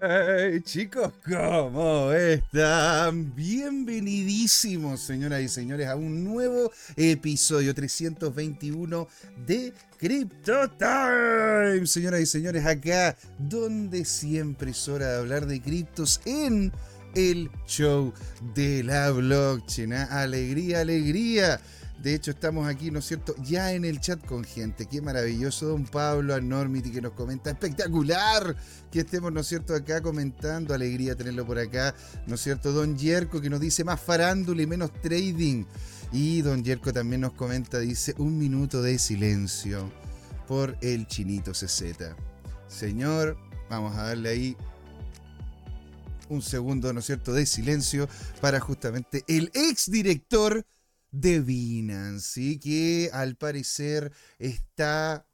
Hey, chicos, ¿cómo están? Bienvenidísimos, señoras y señores, a un nuevo episodio 321 de Crypto Time. Señoras y señores, acá donde siempre es hora de hablar de criptos en el show de la blockchain. ¿ah? Alegría, alegría. De hecho, estamos aquí, ¿no es cierto? Ya en el chat con gente. Qué maravilloso, don Pablo Anormity que nos comenta. Espectacular que estemos, ¿no es cierto?, acá comentando. Alegría tenerlo por acá, ¿no es cierto? Don Yerko que nos dice más farándula y menos trading. Y don Yerko también nos comenta, dice, un minuto de silencio por el chinito CZ. Señor, vamos a darle ahí un segundo, ¿no es cierto?, de silencio para justamente el exdirector de Binance, que al parecer está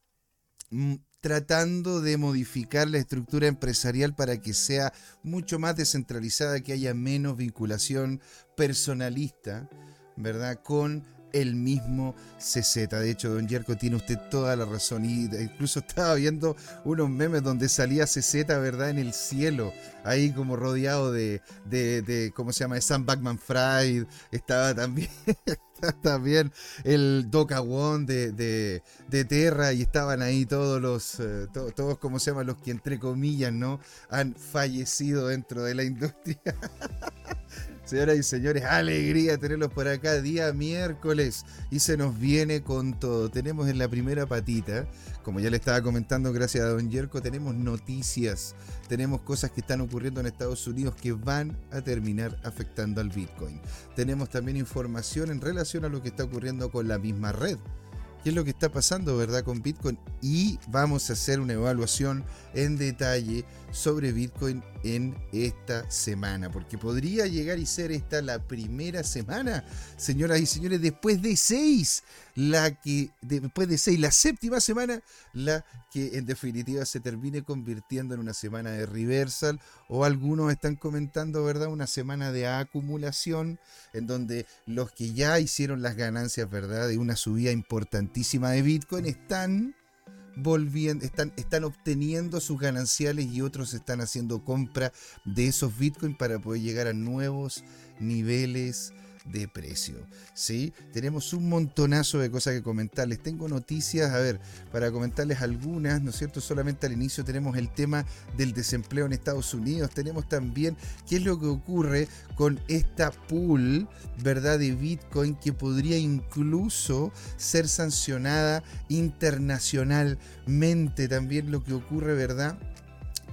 mm, tratando de modificar la estructura empresarial para que sea mucho más descentralizada, que haya menos vinculación personalista, ¿verdad? Con el mismo CZ. De hecho, don Yerko tiene usted toda la razón. Y incluso estaba viendo unos memes donde salía CZ, ¿verdad? En el cielo, ahí como rodeado de, de, ¿cómo se llama? De Sam Backman Fried. Estaba también. también el Doca Won de, de, Terra y estaban ahí todos los, eh, todos, como se llama, los que entre comillas, ¿no? Han fallecido dentro de la industria. Señoras y señores, alegría tenerlos por acá día miércoles y se nos viene con todo. Tenemos en la primera patita, como ya le estaba comentando gracias a Don Yerko, tenemos noticias, tenemos cosas que están ocurriendo en Estados Unidos que van a terminar afectando al Bitcoin. Tenemos también información en relación a lo que está ocurriendo con la misma red qué es lo que está pasando, ¿verdad? Con Bitcoin y vamos a hacer una evaluación en detalle sobre Bitcoin en esta semana, porque podría llegar y ser esta la primera semana, señoras y señores, después de seis, la que después de seis, la séptima semana, la que en definitiva se termine convirtiendo en una semana de reversal o algunos están comentando, ¿verdad? Una semana de acumulación en donde los que ya hicieron las ganancias, ¿verdad? De una subida importantísima de Bitcoin están volviendo, están, están obteniendo sus gananciales y otros están haciendo compra de esos bitcoins para poder llegar a nuevos niveles de precio. ¿sí? Tenemos un montonazo de cosas que comentarles. Tengo noticias, a ver, para comentarles algunas, ¿no es cierto? Solamente al inicio tenemos el tema del desempleo en Estados Unidos. Tenemos también qué es lo que ocurre con esta pool, ¿verdad? De Bitcoin que podría incluso ser sancionada internacionalmente. También lo que ocurre, ¿verdad?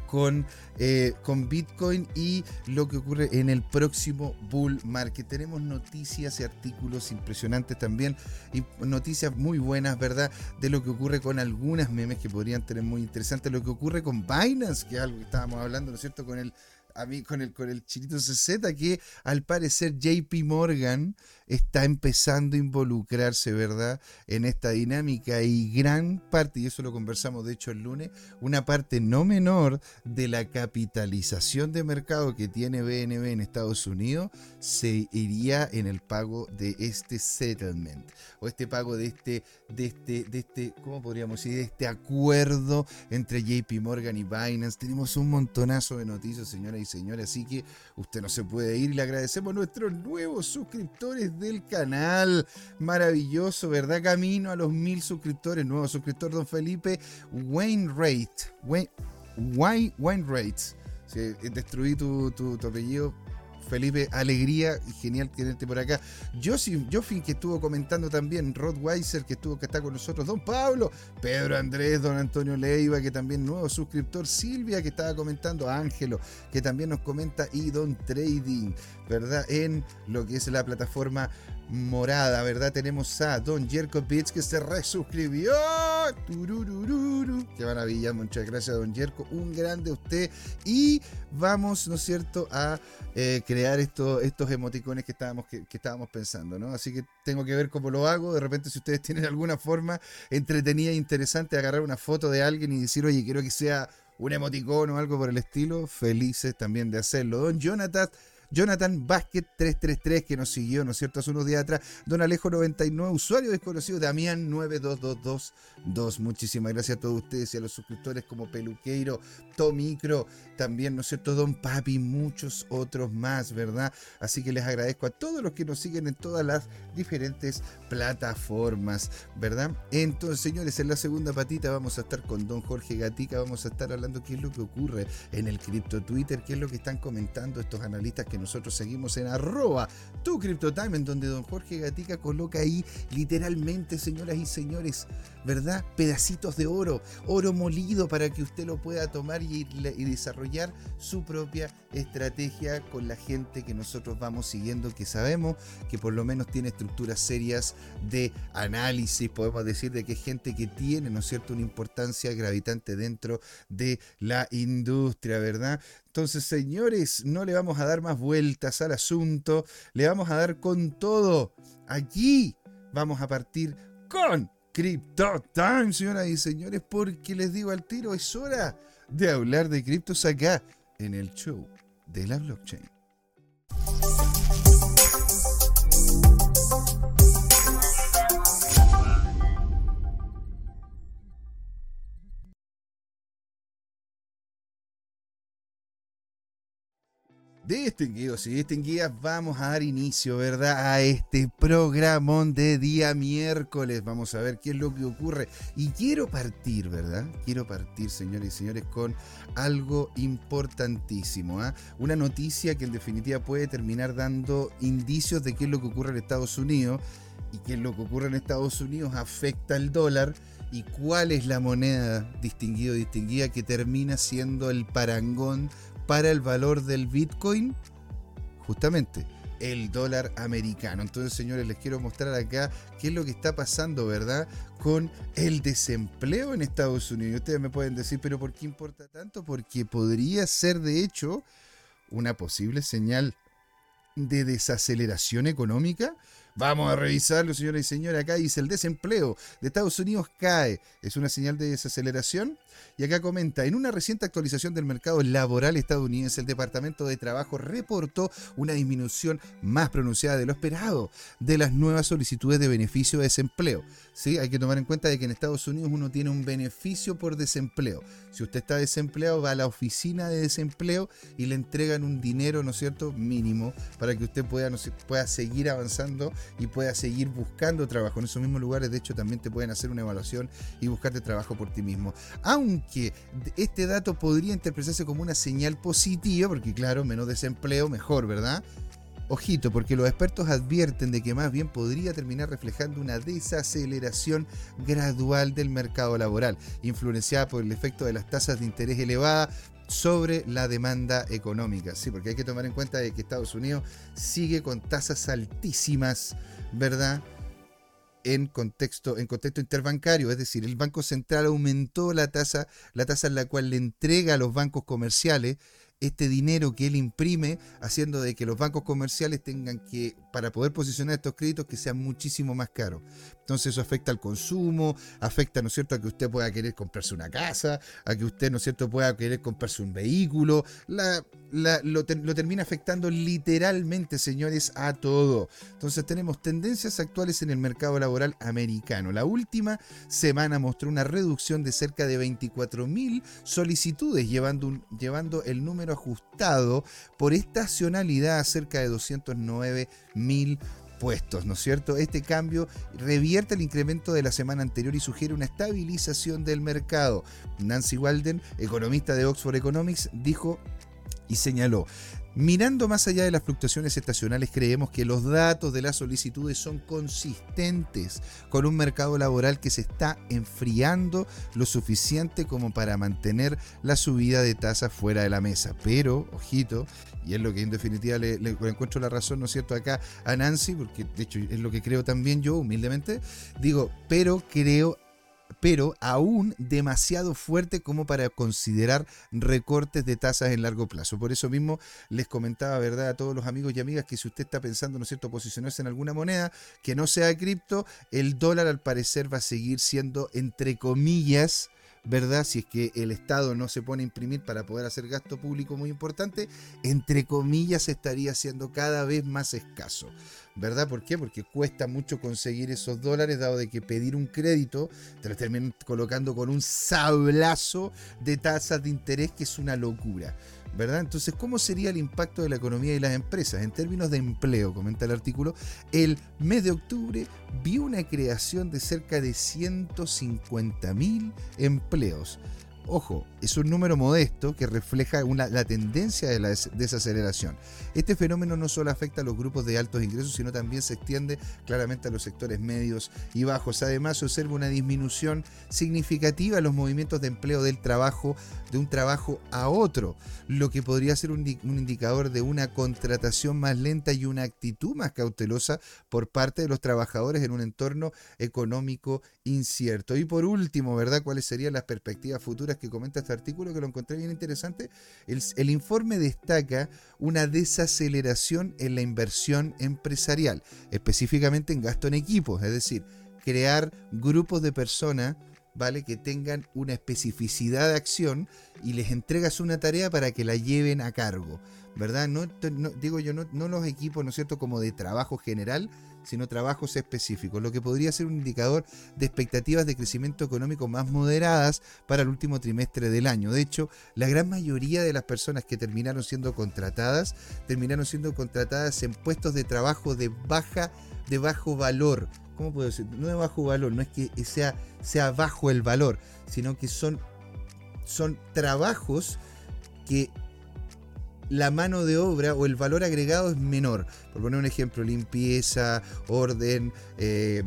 Con, eh, con Bitcoin y lo que ocurre en el próximo bull market. Tenemos noticias y artículos impresionantes también y noticias muy buenas, ¿verdad? De lo que ocurre con algunas memes que podrían tener muy interesantes. Lo que ocurre con Binance, que es algo que estábamos hablando, ¿no es cierto? Con el a mí con el, con el chinito CZ que al parecer JP Morgan está empezando a involucrarse, ¿verdad? En esta dinámica y gran parte, y eso lo conversamos de hecho el lunes, una parte no menor de la capitalización de mercado que tiene BNB en Estados Unidos se iría en el pago de este settlement o este pago de este, de este, de este, ¿cómo podríamos decir? De este acuerdo entre JP Morgan y Binance. Tenemos un montonazo de noticias, señoras y señores, así que usted no se puede ir y le agradecemos a nuestros nuevos suscriptores del canal. Maravilloso, ¿verdad? Camino a los mil suscriptores. Nuevo suscriptor, don Felipe Wainwright. Wayne, Wayne, Wainwright. destruí tu, tu, apellido Felipe, alegría genial tenerte por acá. Joffin, que estuvo comentando también, Rod Weiser, que estuvo que está con nosotros, Don Pablo, Pedro Andrés, Don Antonio Leiva, que también nuevo suscriptor, Silvia, que estaba comentando, Ángelo, que también nos comenta, y Don Trading, ¿verdad? En lo que es la plataforma morada, ¿verdad? Tenemos a Don Jerkovich que se resuscribió. Qué maravilla, muchas gracias, Don Jerko. Un grande usted. Y vamos, ¿no es cierto?, a eh, crear estos emoticones que estábamos, que, estábamos pensando, ¿no? Así que tengo que ver cómo lo hago. De repente, si ustedes tienen alguna forma entretenida e interesante de agarrar una foto de alguien y decir, oye, quiero que sea un emoticón o algo por el estilo, felices también de hacerlo. Don Jonathan Jonathan Basket 333 que nos siguió, ¿no es cierto?, hace unos días atrás. Don Alejo 99, usuario desconocido, Damián 92222. Muchísimas gracias a todos ustedes y a los suscriptores como Peluqueiro, Tomicro, también, ¿no es cierto?, Don Papi, muchos otros más, ¿verdad? Así que les agradezco a todos los que nos siguen en todas las diferentes plataformas, ¿verdad? Entonces, señores, en la segunda patita vamos a estar con Don Jorge Gatica, vamos a estar hablando qué es lo que ocurre en el cripto Twitter, qué es lo que están comentando estos analistas que nosotros seguimos en arroba tu CryptoTime, en donde don Jorge Gatica coloca ahí literalmente, señoras y señores, ¿verdad? Pedacitos de oro, oro molido para que usted lo pueda tomar y, y desarrollar su propia estrategia con la gente que nosotros vamos siguiendo, que sabemos que por lo menos tiene estructuras serias de análisis, podemos decir de que es gente que tiene, ¿no es cierto?, una importancia gravitante dentro de la industria, ¿verdad? Entonces, señores, no le vamos a dar más vueltas al asunto, le vamos a dar con todo. Aquí vamos a partir con Crypto Time, señoras y señores, porque les digo al tiro, es hora de hablar de criptos acá en el show de la blockchain. Distinguidos y distinguidas, vamos a dar inicio, ¿verdad? A este programón de día miércoles. Vamos a ver qué es lo que ocurre. Y quiero partir, ¿verdad? Quiero partir, señores y señores, con algo importantísimo. ¿ah? Una noticia que en definitiva puede terminar dando indicios de qué es lo que ocurre en Estados Unidos. Y qué es lo que ocurre en Estados Unidos afecta al dólar y cuál es la moneda distinguido distinguida que termina siendo el parangón para el valor del Bitcoin, justamente el dólar americano. Entonces, señores, les quiero mostrar acá qué es lo que está pasando, ¿verdad? Con el desempleo en Estados Unidos. Y ustedes me pueden decir, pero ¿por qué importa tanto? Porque podría ser, de hecho, una posible señal de desaceleración económica. Vamos a revisarlo, señores y señores. Acá dice el desempleo de Estados Unidos cae. ¿Es una señal de desaceleración? Y acá comenta, en una reciente actualización del mercado laboral estadounidense, el Departamento de Trabajo reportó una disminución más pronunciada de lo esperado de las nuevas solicitudes de beneficio de desempleo. ¿Sí? Hay que tomar en cuenta de que en Estados Unidos uno tiene un beneficio por desempleo. Si usted está desempleado, va a la oficina de desempleo y le entregan un dinero, ¿no es cierto?, mínimo para que usted pueda, pueda seguir avanzando y pueda seguir buscando trabajo. En esos mismos lugares, de hecho, también te pueden hacer una evaluación y buscarte trabajo por ti mismo. Aunque este dato podría interpretarse como una señal positiva, porque claro, menos desempleo, mejor, ¿verdad? Ojito, porque los expertos advierten de que más bien podría terminar reflejando una desaceleración gradual del mercado laboral, influenciada por el efecto de las tasas de interés elevadas sobre la demanda económica. Sí, porque hay que tomar en cuenta de que Estados Unidos sigue con tasas altísimas, ¿verdad? En contexto, en contexto interbancario, es decir, el Banco Central aumentó la tasa, la tasa en la cual le entrega a los bancos comerciales este dinero que él imprime, haciendo de que los bancos comerciales tengan que, para poder posicionar estos créditos, que sean muchísimo más caros. Entonces eso afecta al consumo, afecta, ¿no es cierto?, a que usted pueda querer comprarse una casa, a que usted, ¿no es cierto?, pueda querer comprarse un vehículo. Lo, termina afectando literalmente, señores, a todo. Entonces tenemos tendencias actuales en el mercado laboral americano. La última semana mostró una reducción de cerca de 24.000 solicitudes, llevando, el número ajustado por estacionalidad a cerca de 209.000 ¿no es cierto? Este cambio revierte el incremento de la semana anterior y sugiere una estabilización del mercado. Nancy Walden, economista de Oxford Economics, dijo y señaló, Mirando más allá de las fluctuaciones estacionales, creemos que los datos de las solicitudes son consistentes con un mercado laboral que se está enfriando lo suficiente como para mantener la subida de tasas fuera de la mesa. Pero, ojito, y es lo que en definitiva le, encuentro la razón, ¿no es cierto?, acá a Nancy, porque de hecho es lo que creo también yo, humildemente, digo, pero creo pero aún demasiado fuerte como para considerar recortes de tasas en largo plazo. Por eso mismo les comentaba, ¿verdad?, a todos los amigos y amigas que si usted está pensando, ¿no es cierto?, posicionarse en alguna moneda que no sea cripto, el dólar al parecer va a seguir siendo, entre comillas, ¿verdad? Si es que el Estado no se pone a imprimir para poder hacer gasto público muy importante, entre comillas estaría siendo cada vez más escaso. ¿Verdad? ¿Por qué? Porque cuesta mucho conseguir esos dólares, dado de que pedir un crédito te lo terminan colocando con un sablazo de tasas de interés que es una locura. ¿Verdad? Entonces, ¿cómo sería el impacto de la economía y las empresas? En términos de empleo, comenta el artículo, el mes de octubre vio una creación de cerca de 150.000 empleos. Ojo, es un número modesto que refleja la tendencia de la desaceleración. Este fenómeno no solo afecta a los grupos de altos ingresos, sino también se extiende claramente a los sectores medios y bajos. Además, se observa una disminución significativa en los movimientos de empleo del trabajo, de un trabajo a otro, lo que podría ser un, indicador de una contratación más lenta y una actitud más cautelosa por parte de los trabajadores en un entorno económico incierto. Y por último, ¿verdad? ¿Cuáles serían las perspectivas futuras? Que comenta este artículo, que lo encontré bien interesante. El, informe destaca una desaceleración en la inversión empresarial, específicamente en gasto en equipos, es decir, crear grupos de personas ¿vale? Que tengan una especificidad de acción y les entregas una tarea para que la lleven a cargo, ¿verdad? No, digo yo, no, no, los equipos, ¿no es cierto?, como de trabajo general, sino trabajos específicos, lo que podría ser un indicador de expectativas de crecimiento económico más moderadas para el último trimestre del año. De hecho, la gran mayoría de las personas que terminaron siendo contratadas, terminaron siendo contratadas en puestos de trabajo de baja, de bajo valor. ¿Cómo puedo decir? No de bajo valor, no es que sea, sea bajo el valor, sino que son, son trabajos que la mano de obra o el valor agregado es menor. Por poner un ejemplo, limpieza, orden, eh,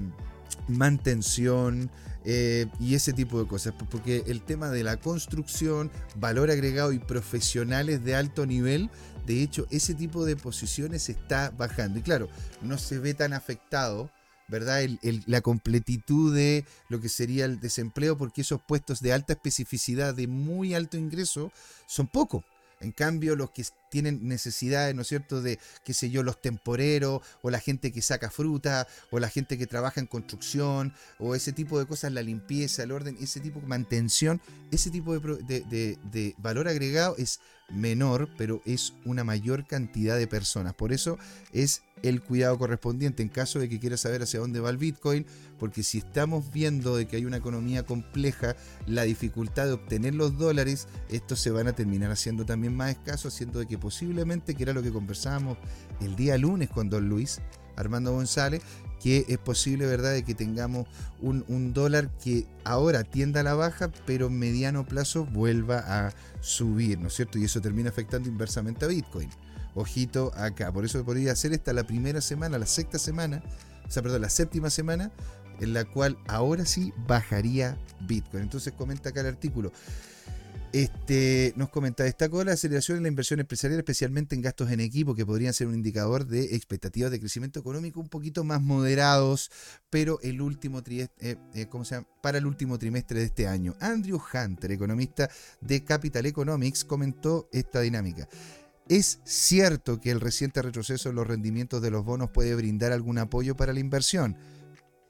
mantención. Eh, y ese tipo de cosas, porque el tema de la construcción, valor agregado y profesionales de alto nivel, de hecho, ese tipo de posiciones está bajando. Y claro, no se ve tan afectado ¿verdad? la completitud de lo que sería el desempleo, porque esos puestos de alta especificidad, de muy alto ingreso, son pocos. En cambio, los que tienen necesidades, ¿no es cierto?, de, qué sé yo, los temporeros, o la gente que saca fruta, o la gente que trabaja en construcción, o ese tipo de cosas, la limpieza, el orden, ese tipo de mantención, ese tipo de, de valor agregado es menor, pero es una mayor cantidad de personas. Por eso es el cuidado correspondiente en caso de que quiera saber hacia dónde va el Bitcoin, porque si estamos viendo de que hay una economía compleja, la dificultad de obtener los dólares, estos se van a terminar haciendo también más escasos, haciendo de que posiblemente, que era lo que conversábamos el día lunes con don Luis Armando González, que es posible, ¿verdad?, de que tengamos un, dólar que ahora tienda a la baja, pero en mediano plazo vuelva a subir, ¿no es cierto? Y eso termina afectando inversamente a Bitcoin. Ojito acá. Por eso podría ser esta la primera semana, la sexta semana, o sea, perdón, la séptima semana, en la cual ahora sí bajaría Bitcoin. Entonces comenta acá el artículo. Este, nos comenta, destacó la aceleración en la inversión empresarial, especialmente en gastos en equipo, que podrían ser un indicador de expectativas de crecimiento económico un poquito más moderados, pero el último trimestre, eh, eh, ¿cómo se llama? para el último trimestre de este año. Andrew Hunter, economista de Capital Economics, comentó esta dinámica. Es cierto que el reciente retroceso en los rendimientos de los bonos puede brindar algún apoyo para la inversión,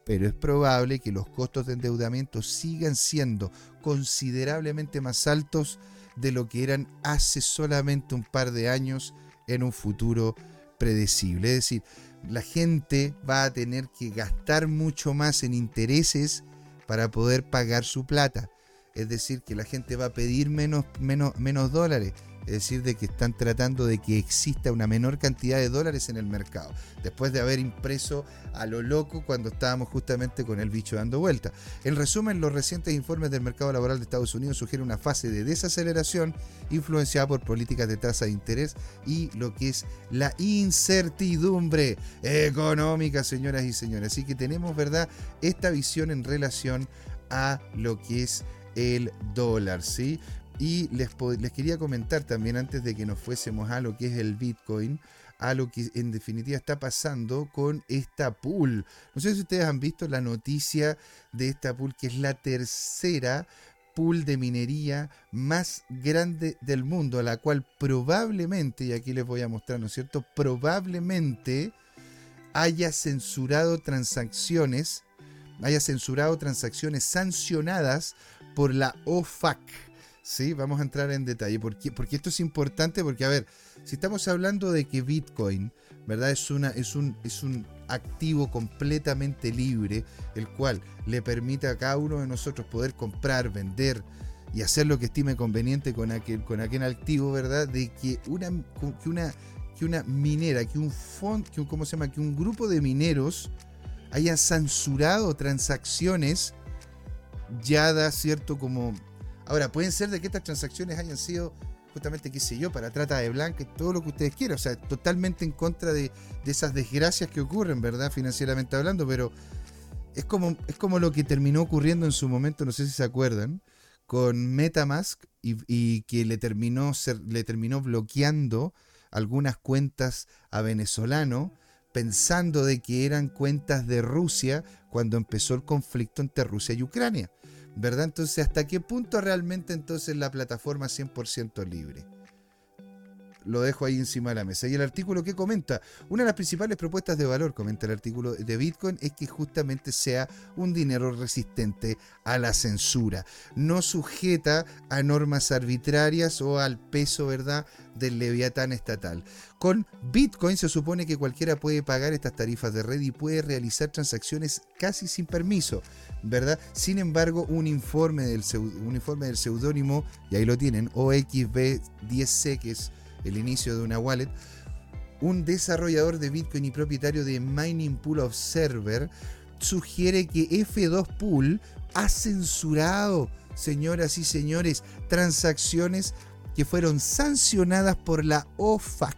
pero es probable que los costos de endeudamiento sigan siendo considerablemente más altos de lo que eran hace solamente un par de años en un futuro predecible. Es decir, la gente va a tener que gastar mucho más en intereses para poder pagar su plata. Es decir, que la gente va a pedir menos, menos, menos dólares es decir, de que están tratando de que exista una menor cantidad de dólares en el mercado, después de haber impreso a lo loco cuando estábamos justamente con el bicho dando vuelta. En resumen, los recientes informes del mercado laboral de Estados Unidos sugieren una fase de desaceleración influenciada por políticas de tasa de interés y lo que es la incertidumbre económica, señoras y señores. Así que tenemos, ¿verdad?, esta visión en relación a lo que es el dólar, ¿sí? Y les, les quería comentar también antes de que nos fuésemos a lo que es el Bitcoin, a lo que en definitiva está pasando con esta pool. No sé si ustedes han visto la noticia de esta pool, que es la tercera pool de minería más grande del mundo, a la cual probablemente, y aquí les voy a mostrar, ¿no es cierto? Probablemente haya censurado transacciones, haya censurado transacciones sancionadas por la OFAC. Sí, vamos a entrar en detalle. ¿Por Porque esto es importante porque, a ver, si estamos hablando de que Bitcoin, ¿verdad? Es, una, es, un, es un activo completamente libre, el cual le permite a cada uno de nosotros poder comprar, vender y hacer lo que estime conveniente con aquel, con aquel activo, ¿verdad? De que una, que una, que una minera, que un fondo, que un, ¿cómo se llama? Que un grupo de mineros haya censurado transacciones ya da cierto como Ahora, pueden ser de que estas transacciones hayan sido justamente, qué sé yo, para trata de blanca, todo lo que ustedes quieran. O sea, totalmente en contra de, esas desgracias que ocurren, ¿verdad? Financieramente hablando, pero es como, es como lo que terminó ocurriendo en su momento, no sé si se acuerdan, con Metamask y, que le terminó, le terminó bloqueando algunas cuentas a venezolano pensando de que eran cuentas de Rusia cuando empezó el conflicto entre Rusia y Ucrania. ¿Verdad? Entonces, ¿hasta qué punto realmente entonces la plataforma 100% libre? Lo dejo ahí encima de la mesa. Y el artículo que comenta, una de las principales propuestas de valor, comenta el artículo de Bitcoin, es que justamente sea un dinero resistente a la censura, no sujeta a normas arbitrarias o al peso, ¿verdad?, del leviatán estatal. Con Bitcoin se supone que cualquiera puede pagar estas tarifas de red y puede realizar transacciones casi sin permiso, ¿verdad? Sin embargo, un informe del, un informe del seudónimo, y ahí lo tienen, OXB10C, que es el inicio de una wallet, un desarrollador de Bitcoin y propietario de Mining Pool Observer sugiere que F2 Pool ha censurado, señoras y señores, transacciones que fueron sancionadas por la OFAC.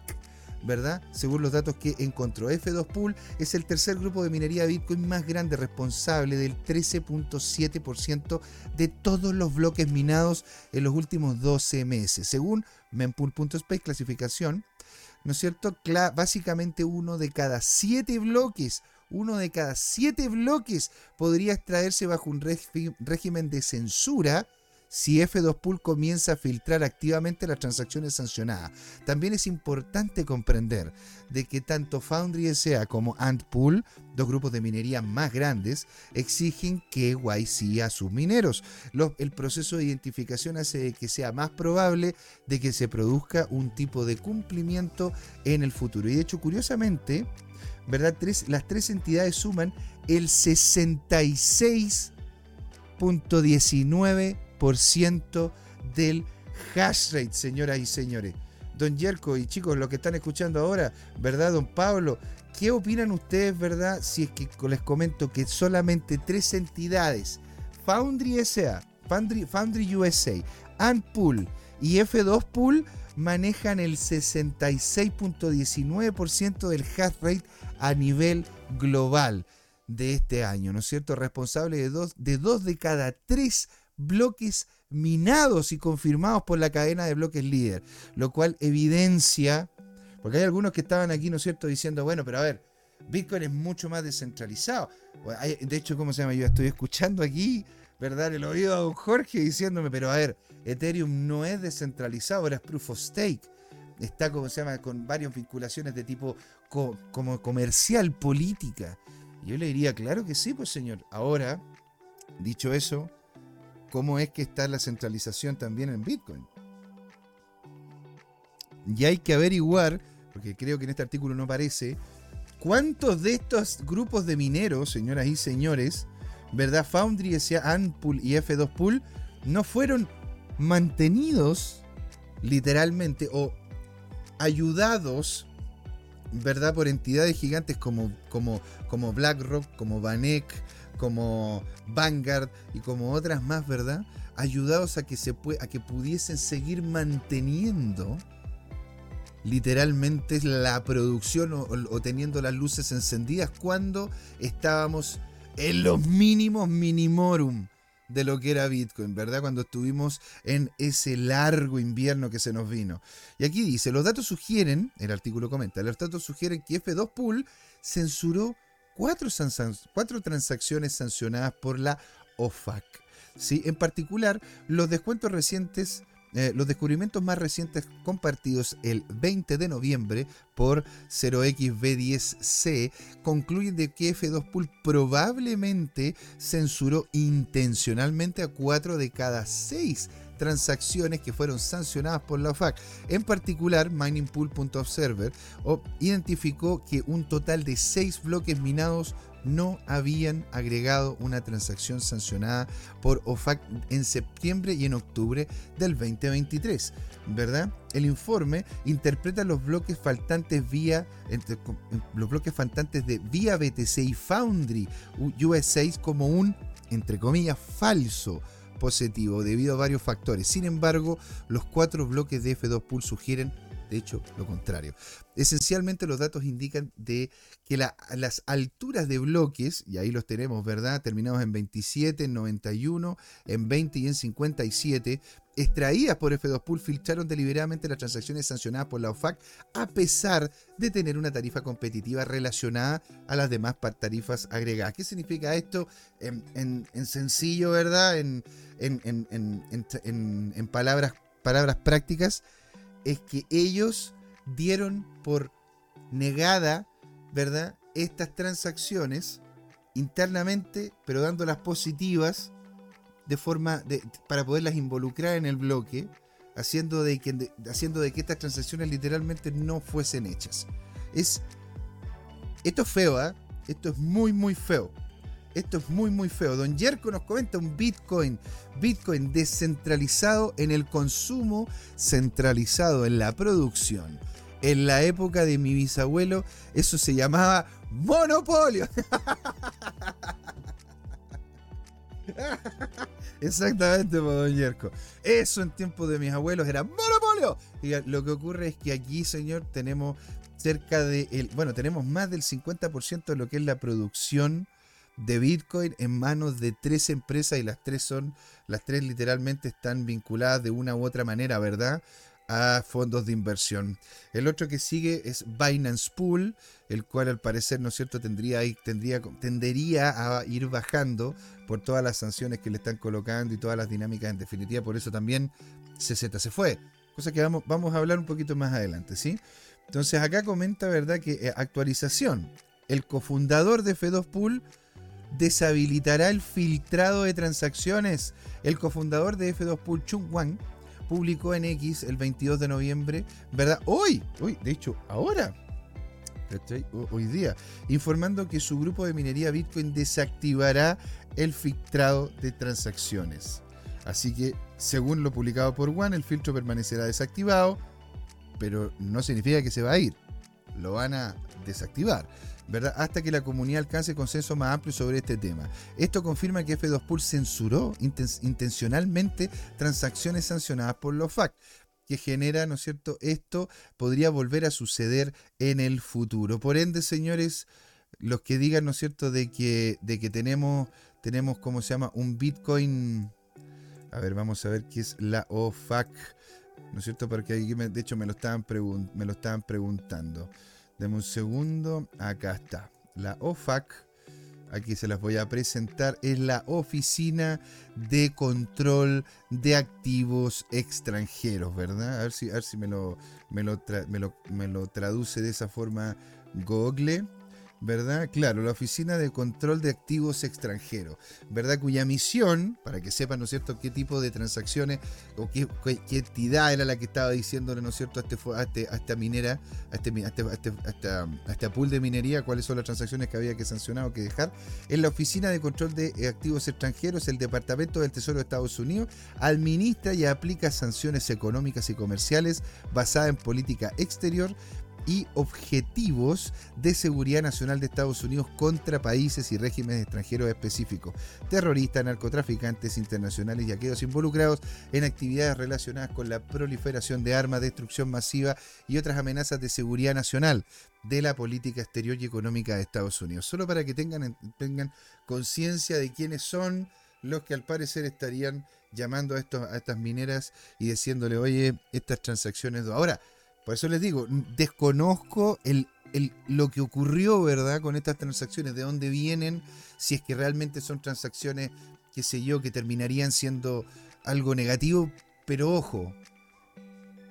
¿verdad? Según los datos que encontró. F2 Pool es el tercer grupo de minería de Bitcoin más grande, responsable del 13.7% de todos los bloques minados en los últimos 12 meses. Según mempool.space, clasificación, ¿no es cierto? básicamente uno de cada siete bloques, uno de cada siete bloques podría extraerse bajo un régimen de censura si F2 Pool comienza a filtrar activamente las transacciones sancionadas. También es importante comprender de que tanto Foundry SA como Antpool, dos grupos de minería más grandes, exigen que YC a sus mineros. el proceso de identificación hace que sea más probable de que se produzca un tipo de cumplimiento en el futuro. Y de hecho, curiosamente, ¿verdad? las tres entidades suman el 66.19 del hash rate, señoras y señores. Don Yerko y chicos, los que están escuchando ahora, ¿verdad, don Pablo? ¿Qué opinan ustedes, verdad, si es que les comento que solamente tres entidades, Foundry SA, Foundry, Foundry USA, Antpool y F2 Pool, manejan el 66.19% del hash rate a nivel global de este año, ¿no es cierto? Responsable de dos de, dos de cada tres bloques minados y confirmados por la cadena de bloques líder, lo cual evidencia, porque hay algunos que estaban aquí, ¿no es cierto?, diciendo, bueno, pero a ver, Bitcoin es mucho más descentralizado. De hecho, ¿cómo se llama? Yo estoy escuchando aquí, ¿verdad? El oído a don Jorge diciéndome, pero a ver, Ethereum no es descentralizado, ahora es proof of stake. Está, como se llama, con varias vinculaciones de tipo como comercial, política. yo le diría, claro que sí, pues señor. Ahora, dicho eso, cómo es que está la centralización también en Bitcoin. Y hay que averiguar, porque creo que en este artículo no aparece, cuántos de estos grupos de mineros, señoras y señores, ¿verdad? Foundry, Antpool y F2 Pool, no fueron mantenidos literalmente o ayudados, ¿verdad? Por entidades gigantes como, como, como BlackRock, como Vanek, como Vanguard y como otras más, ¿verdad? Ayudados a que, se a que pudiesen seguir manteniendo literalmente la producción o, teniendo las luces encendidas cuando estábamos en los mínimos minimorum de lo que era Bitcoin, ¿verdad? Cuando estuvimos en ese largo invierno que se nos vino. Y aquí dice, los datos sugieren, el artículo comenta, los datos sugieren que F2 Pool censuró cuatro, cuatro transacciones sancionadas por la OFAC. ¿sí? En particular, los descuentos recientes eh, los descubrimientos más recientes compartidos el 20 de noviembre por 0xB10C concluyen de que F2Pool probablemente censuró intencionalmente a 4 de cada 6 transacciones que fueron sancionadas por la OFAC. En particular, MiningPool.observer identificó que un total de 6 bloques minados no habían agregado una transacción sancionada por OFAC en septiembre y en octubre del 2023, ¿verdad? El informe interpreta los bloques faltantes vía los bloques faltantes de vía BTC y Foundry US6 como un entre comillas falso positivo debido a varios factores. Sin embargo, los cuatro bloques de F2 Pool sugieren de hecho lo contrario. Esencialmente los datos indican de que las alturas de bloques, y ahí los tenemos, ¿verdad? Terminados en 27, en 91, en 20 y en 57, extraídas por F2 Pool filtraron deliberadamente las transacciones sancionadas por la OFAC a pesar de tener una tarifa competitiva relacionada a las demás tarifas agregadas. ¿Qué significa esto en, sencillo, verdad? En, palabras prácticas es que ellos dieron por negada, ¿verdad? Estas transacciones internamente, pero dándolas positivas de forma para poderlas involucrar en el bloque, haciendo de, que, haciendo de que estas transacciones literalmente no fuesen hechas. Es, esto es feo, ¿eh? Esto es muy, muy feo. Esto es muy, muy feo. Don Yerko nos comenta un Bitcoin. Bitcoin descentralizado en el consumo, centralizado en la producción. En la época de mi bisabuelo, eso se llamaba monopolio. Exactamente, pues, don Yerko. Eso en tiempos de mis abuelos era monopolio. Y lo que ocurre es que aquí, señor, tenemos cerca de, el, bueno, tenemos más del 50% de lo que es la producción de Bitcoin en manos de tres empresas y las tres son, las tres literalmente están vinculadas de una u otra manera, ¿verdad? a fondos de inversión. El otro que sigue es Binance Pool, el cual al parecer, ¿no es cierto?, tendría, tendría, tendería a ir bajando por todas las sanciones que le están colocando y todas las dinámicas en definitiva, por eso también CZ se fue. Cosa que vamos, vamos a hablar un poquito más adelante, ¿sí? Entonces acá comenta, ¿verdad?, que eh, actualización. El cofundador de F2 Pool deshabilitará el filtrado de transacciones. El cofundador de F2 Pool, Chung Wang, publicó en X el 22 de noviembre, ¿verdad? Hoy, hoy, de hecho, ahora, hoy día, informando que su grupo de minería Bitcoin desactivará el filtrado de transacciones. Así que, según lo publicado por One, el filtro permanecerá desactivado, pero no significa que se va a ir. Lo van a desactivar. ¿Verdad? hasta que la comunidad alcance consenso más amplio sobre este tema. Esto confirma que F2Pool censuró intencionalmente transacciones sancionadas por los FAC que genera, ¿no es cierto? Esto podría volver a suceder en el futuro. Por ende, señores, los que digan, ¿no es cierto?, de que, de que tenemos, tenemos, ¿cómo se llama? Un Bitcoin. A ver, vamos a ver qué es la OFAC. ¿No es cierto? Porque de hecho, me lo estaban, me lo estaban preguntando. Deme un segundo. Acá está. La OFAC. Aquí se las voy a presentar. Es la Oficina de Control de Activos Extranjeros, ¿verdad? A ver si, a ver si me, lo, me, lo me lo traduce de esa forma Google. ¿Verdad? Claro, la Oficina de Control de Activos Extranjeros, ¿verdad? Cuya misión, para que sepan, ¿no es cierto?, qué tipo de transacciones o qué, entidad era la que estaba diciéndole, ¿no es cierto?, a, este, a, este, esta minera, a este, a, este, a, este, pool de minería, cuáles son las transacciones que había que sancionar o que dejar. En la Oficina de Control de Activos Extranjeros, el Departamento del Tesoro de Estados Unidos administra y aplica sanciones económicas y comerciales basadas en política exterior y objetivos de seguridad nacional de Estados Unidos contra países y regímenes extranjeros específicos, terroristas, narcotraficantes internacionales y aquellos involucrados en actividades relacionadas con la proliferación de armas, destrucción masiva y otras amenazas de seguridad nacional de la política exterior y económica de Estados Unidos. Solo para que tengan, tengan conciencia de quiénes son los que al parecer estarían llamando a, a estas mineras y diciéndole, oye, estas transacciones... Ahora, por eso les digo, desconozco lo que ocurrió, ¿verdad?, con estas transacciones, de dónde vienen, si es que realmente son transacciones, qué sé yo, que terminarían siendo algo negativo, Pero ojo,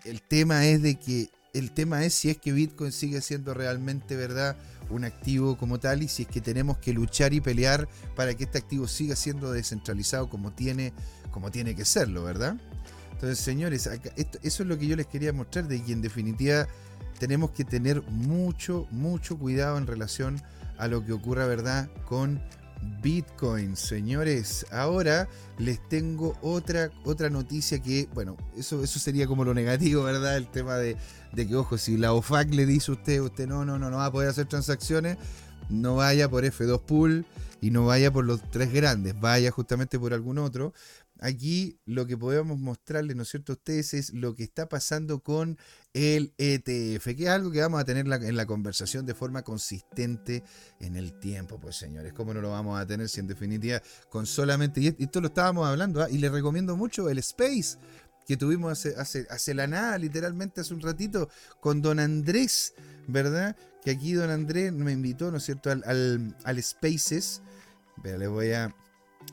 el tema es de que el tema es si es que Bitcoin sigue siendo realmente, ¿verdad? un activo como tal y si es que tenemos que luchar y pelear para que este activo siga siendo descentralizado como tiene, como tiene que serlo, ¿verdad? Entonces, señores, eso es lo que yo les quería mostrar, de que en definitiva tenemos que tener mucho, mucho cuidado en relación a lo que ocurra, ¿verdad?, con Bitcoin, señores. Ahora les tengo otra, otra noticia que, bueno, eso, eso sería como lo negativo, ¿verdad? El tema de, de que, ojo, si la OFAC le dice a usted, usted no, no, no, no va a poder hacer transacciones, no vaya por F2 Pool y no vaya por los tres grandes, vaya justamente por algún otro, aquí lo que podemos mostrarles, ¿no es cierto?, a ustedes es lo que está pasando con el ETF, que es algo que vamos a tener en la conversación de forma consistente en el tiempo, pues señores, ¿cómo no lo vamos a tener si en definitiva con solamente, y esto lo estábamos hablando, ¿ah? y les recomiendo mucho el Space, que tuvimos hace, la nada, literalmente hace un ratito, con don Andrés, ¿verdad? Que aquí don Andrés me invitó, ¿no es cierto?, al, Spaces. Pero le voy a,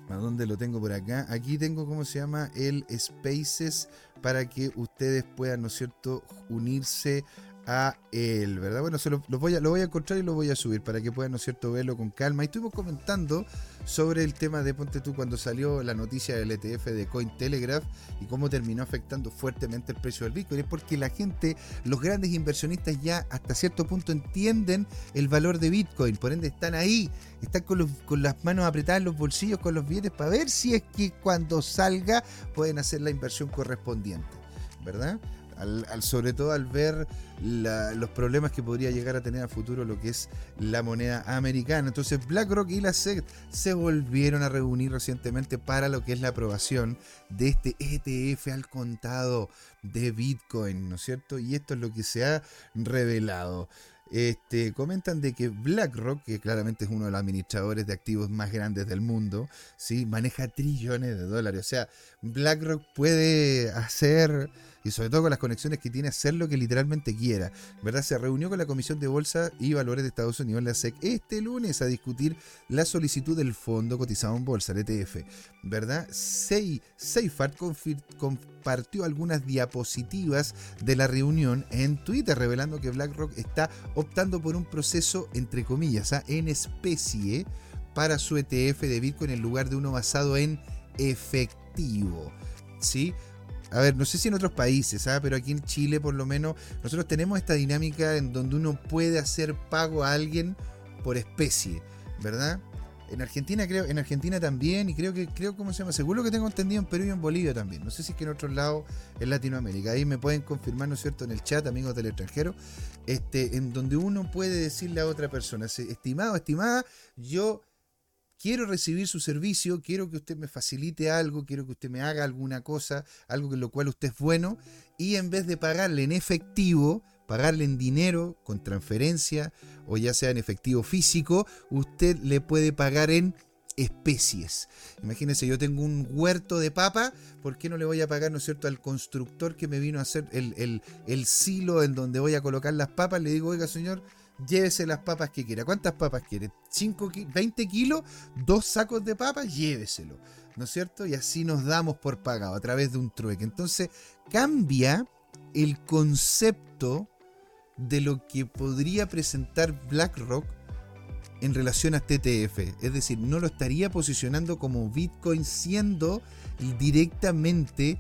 ¿A dónde lo tengo por acá? Aquí tengo, ¿cómo se llama? El Spaces para que ustedes puedan, ¿no es cierto?, unirse a él, ¿verdad? Bueno, se lo, voy a, lo voy a encontrar y lo voy a subir para que puedan, ¿no es cierto?, verlo con calma. Y estuvimos comentando sobre el tema de Ponte tú cuando salió la noticia del ETF de Cointelegraph y cómo terminó afectando fuertemente el precio del Bitcoin. Es porque la gente, los grandes inversionistas ya hasta cierto punto entienden el valor de Bitcoin, por ende están ahí, están con, con las manos apretadas en los bolsillos, con los billetes, para ver si es que cuando salga pueden hacer la inversión correspondiente, ¿verdad? Sobre todo al ver los problemas que podría llegar a tener a futuro lo que es la moneda americana. Entonces BlackRock y la SEC se volvieron a reunir recientemente para lo que es la aprobación de este ETF al contado de Bitcoin, ¿no es cierto? Y esto es lo que se ha revelado. Este, comentan de que BlackRock, que claramente es uno de los administradores de activos más grandes del mundo, ¿sí? maneja trillones de dólares. O sea, BlackRock puede hacer y sobre todo con las conexiones que tiene, hacer lo que literalmente quiera. ¿Verdad? Se reunió con la Comisión de Bolsa y Valores de Estados Unidos, la SEC, este lunes a discutir la solicitud del fondo cotizado en bolsa, el ETF. ¿Verdad? Seifert compartió algunas diapositivas de la reunión en Twitter, revelando que BlackRock está optando por un proceso, entre comillas, ¿ah? en especie para su ETF de Bitcoin en lugar de uno basado en efectivo. ¿Sí? A ver, no sé si en otros países, ¿ah? pero aquí en Chile por lo menos nosotros tenemos esta dinámica en donde uno puede hacer pago a alguien por especie, ¿verdad? En Argentina creo, en Argentina también, y creo que, creo, ¿cómo se llama? Seguro que tengo entendido en Perú y en Bolivia también. No sé si es que en otros lados en Latinoamérica. Ahí me pueden confirmar, ¿no es cierto?, en el chat, amigos del extranjero, este, en donde uno puede decirle a otra persona, estimado, estimada, yo quiero recibir su servicio, quiero que usted me facilite algo, quiero que usted me haga alguna cosa, algo en lo cual usted es bueno, y en vez de pagarle en efectivo, pagarle en dinero, con transferencia, o ya sea en efectivo físico, usted le puede pagar en especies. Imagínense, yo tengo un huerto de papa, ¿por qué no le voy a pagar, no es cierto, al constructor que me vino a hacer el, el, el silo en donde voy a colocar las papas? Le digo, oiga señor, llévese las papas que quiera. ¿Cuántas papas quiere? ¿5, 20 kilos? ¿Dos sacos de papas? Lléveselo. ¿No es cierto? Y así nos damos por pagado a través de un trueque. Entonces cambia el concepto de lo que podría presentar BlackRock en relación a TTF. Es decir, no lo estaría posicionando como Bitcoin siendo directamente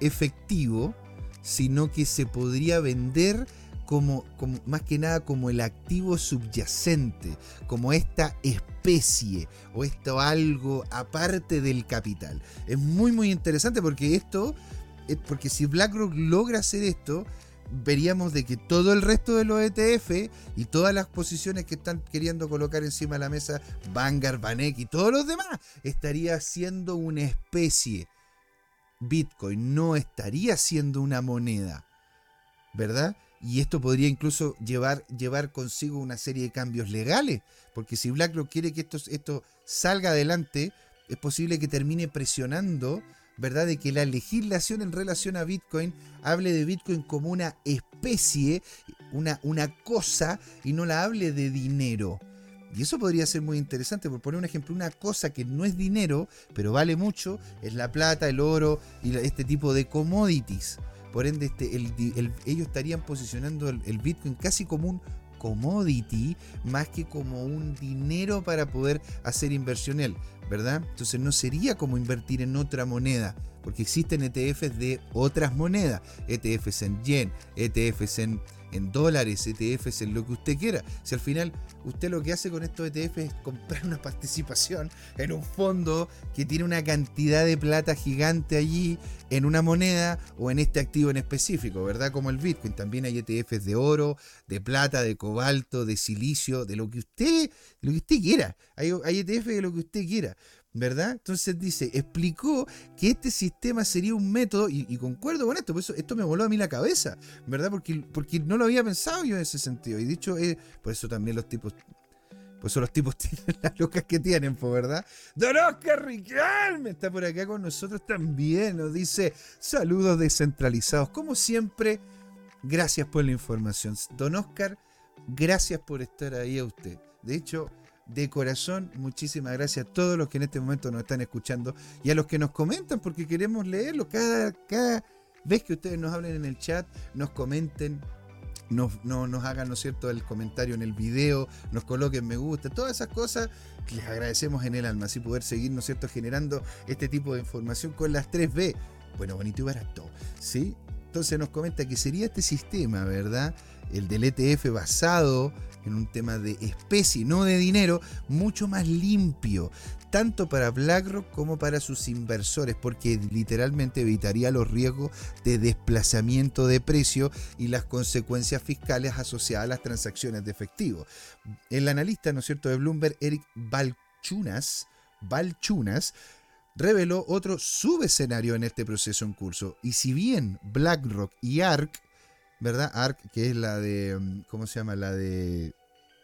efectivo, sino que se podría vender como, más que nada como el activo subyacente, como esta especie o esto algo aparte del capital. Es muy muy interesante porque esto, porque si BlackRock logra hacer esto, veríamos de que todo el resto de los ETF y todas las posiciones que están queriendo colocar encima de la mesa, Vanguard, Vanek y todos los demás, estaría siendo una especie. Bitcoin no estaría siendo una moneda, ¿verdad? Y esto podría incluso llevar, llevar consigo una serie de cambios legales, porque si BlackRock quiere que esto, esto salga adelante, es posible que termine presionando, ¿verdad?, de que la legislación en relación a Bitcoin hable de Bitcoin como una especie, una, una cosa, y no la hable de dinero. Y eso podría ser muy interesante, por poner un ejemplo, una cosa que no es dinero, pero vale mucho, es la plata, el oro y este tipo de commodities. Por ende, este, ellos estarían posicionando el, Bitcoin casi como un commodity más que como un dinero para poder hacer inversión en él, ¿verdad? Entonces no sería como invertir en otra moneda, porque existen ETFs de otras monedas, ETFs en yen, ETFs en en dólares, ETFs, en lo que usted quiera. Si al final usted lo que hace con estos ETFs es comprar una participación en un fondo que tiene una cantidad de plata gigante allí en una moneda o en este activo en específico, ¿verdad? Como el Bitcoin. También hay ETFs de oro, de plata, de cobalto, de silicio, de lo que usted, lo que usted quiera. Hay, hay ETFs de lo que usted quiera. ¿Verdad? Entonces dice, explicó que este sistema sería un método, y, concuerdo con esto, por eso esto me voló a mí la cabeza, ¿verdad? Porque, porque no lo había pensado yo en ese sentido. Y dicho, eh, por eso también los tipos, pues son los tipos tienen las locas que tienen, ¿verdad? Don Oscar Riquelme está por acá con nosotros también, nos dice, saludos descentralizados, como siempre, gracias por la información. Don Oscar, gracias por estar ahí a usted. De hecho, de corazón, muchísimas gracias a todos los que en este momento nos están escuchando y a los que nos comentan, porque queremos leerlo cada, cada vez que ustedes nos hablen en el chat, nos comenten, nos, nos hagan, ¿no cierto?, el comentario en el video, nos coloquen me gusta, todas esas cosas les agradecemos en el alma, así poder seguir, ¿no es cierto?, generando este tipo de información con las 3B. Bueno, bonito y barato, ¿sí? Entonces nos comenta que sería este sistema, ¿verdad? El del ETF basado en un tema de especie, no de dinero, mucho más limpio, tanto para BlackRock como para sus inversores, porque literalmente evitaría los riesgos de desplazamiento de precio y las consecuencias fiscales asociadas a las transacciones de efectivo. El analista, ¿no es cierto?, de Bloomberg, Eric Balchunas, Balchunas reveló otro subescenario en este proceso en curso. Y si bien BlackRock y ARK ¿verdad? Ark, que es la de, mm, ¿cómo se llama? La de...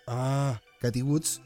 Ah, Cathy Woods,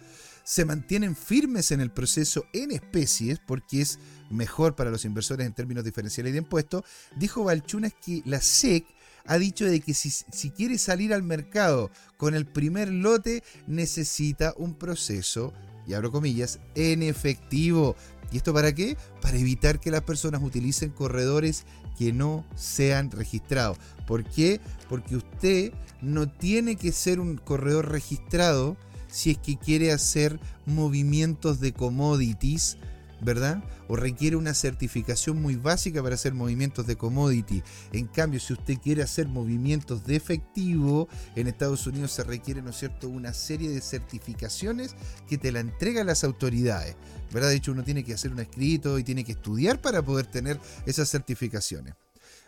se mantienen firmes en el proceso en especies porque es mejor para los inversores en términos diferenciales de impuestos, dijo Balchunas que la SEC ha dicho de que si, si, quiere salir al mercado con el primer lote necesita un proceso, y abro comillas, en efectivo. ¿Y esto para qué? Para evitar que las personas utilicen corredores que no sean registrados. ¿Por qué? Porque usted no tiene que ser un corredor registrado si es que quiere hacer movimientos de commodities, ¿verdad? O requiere una certificación muy básica para hacer movimientos de commodity. En cambio, si usted quiere hacer movimientos de efectivo, en Estados Unidos se requiere, ¿no es cierto?, una serie de certificaciones que te la entregan las autoridades. ¿Verdad? De hecho, uno tiene que hacer un escrito y tiene que estudiar para poder tener esas certificaciones.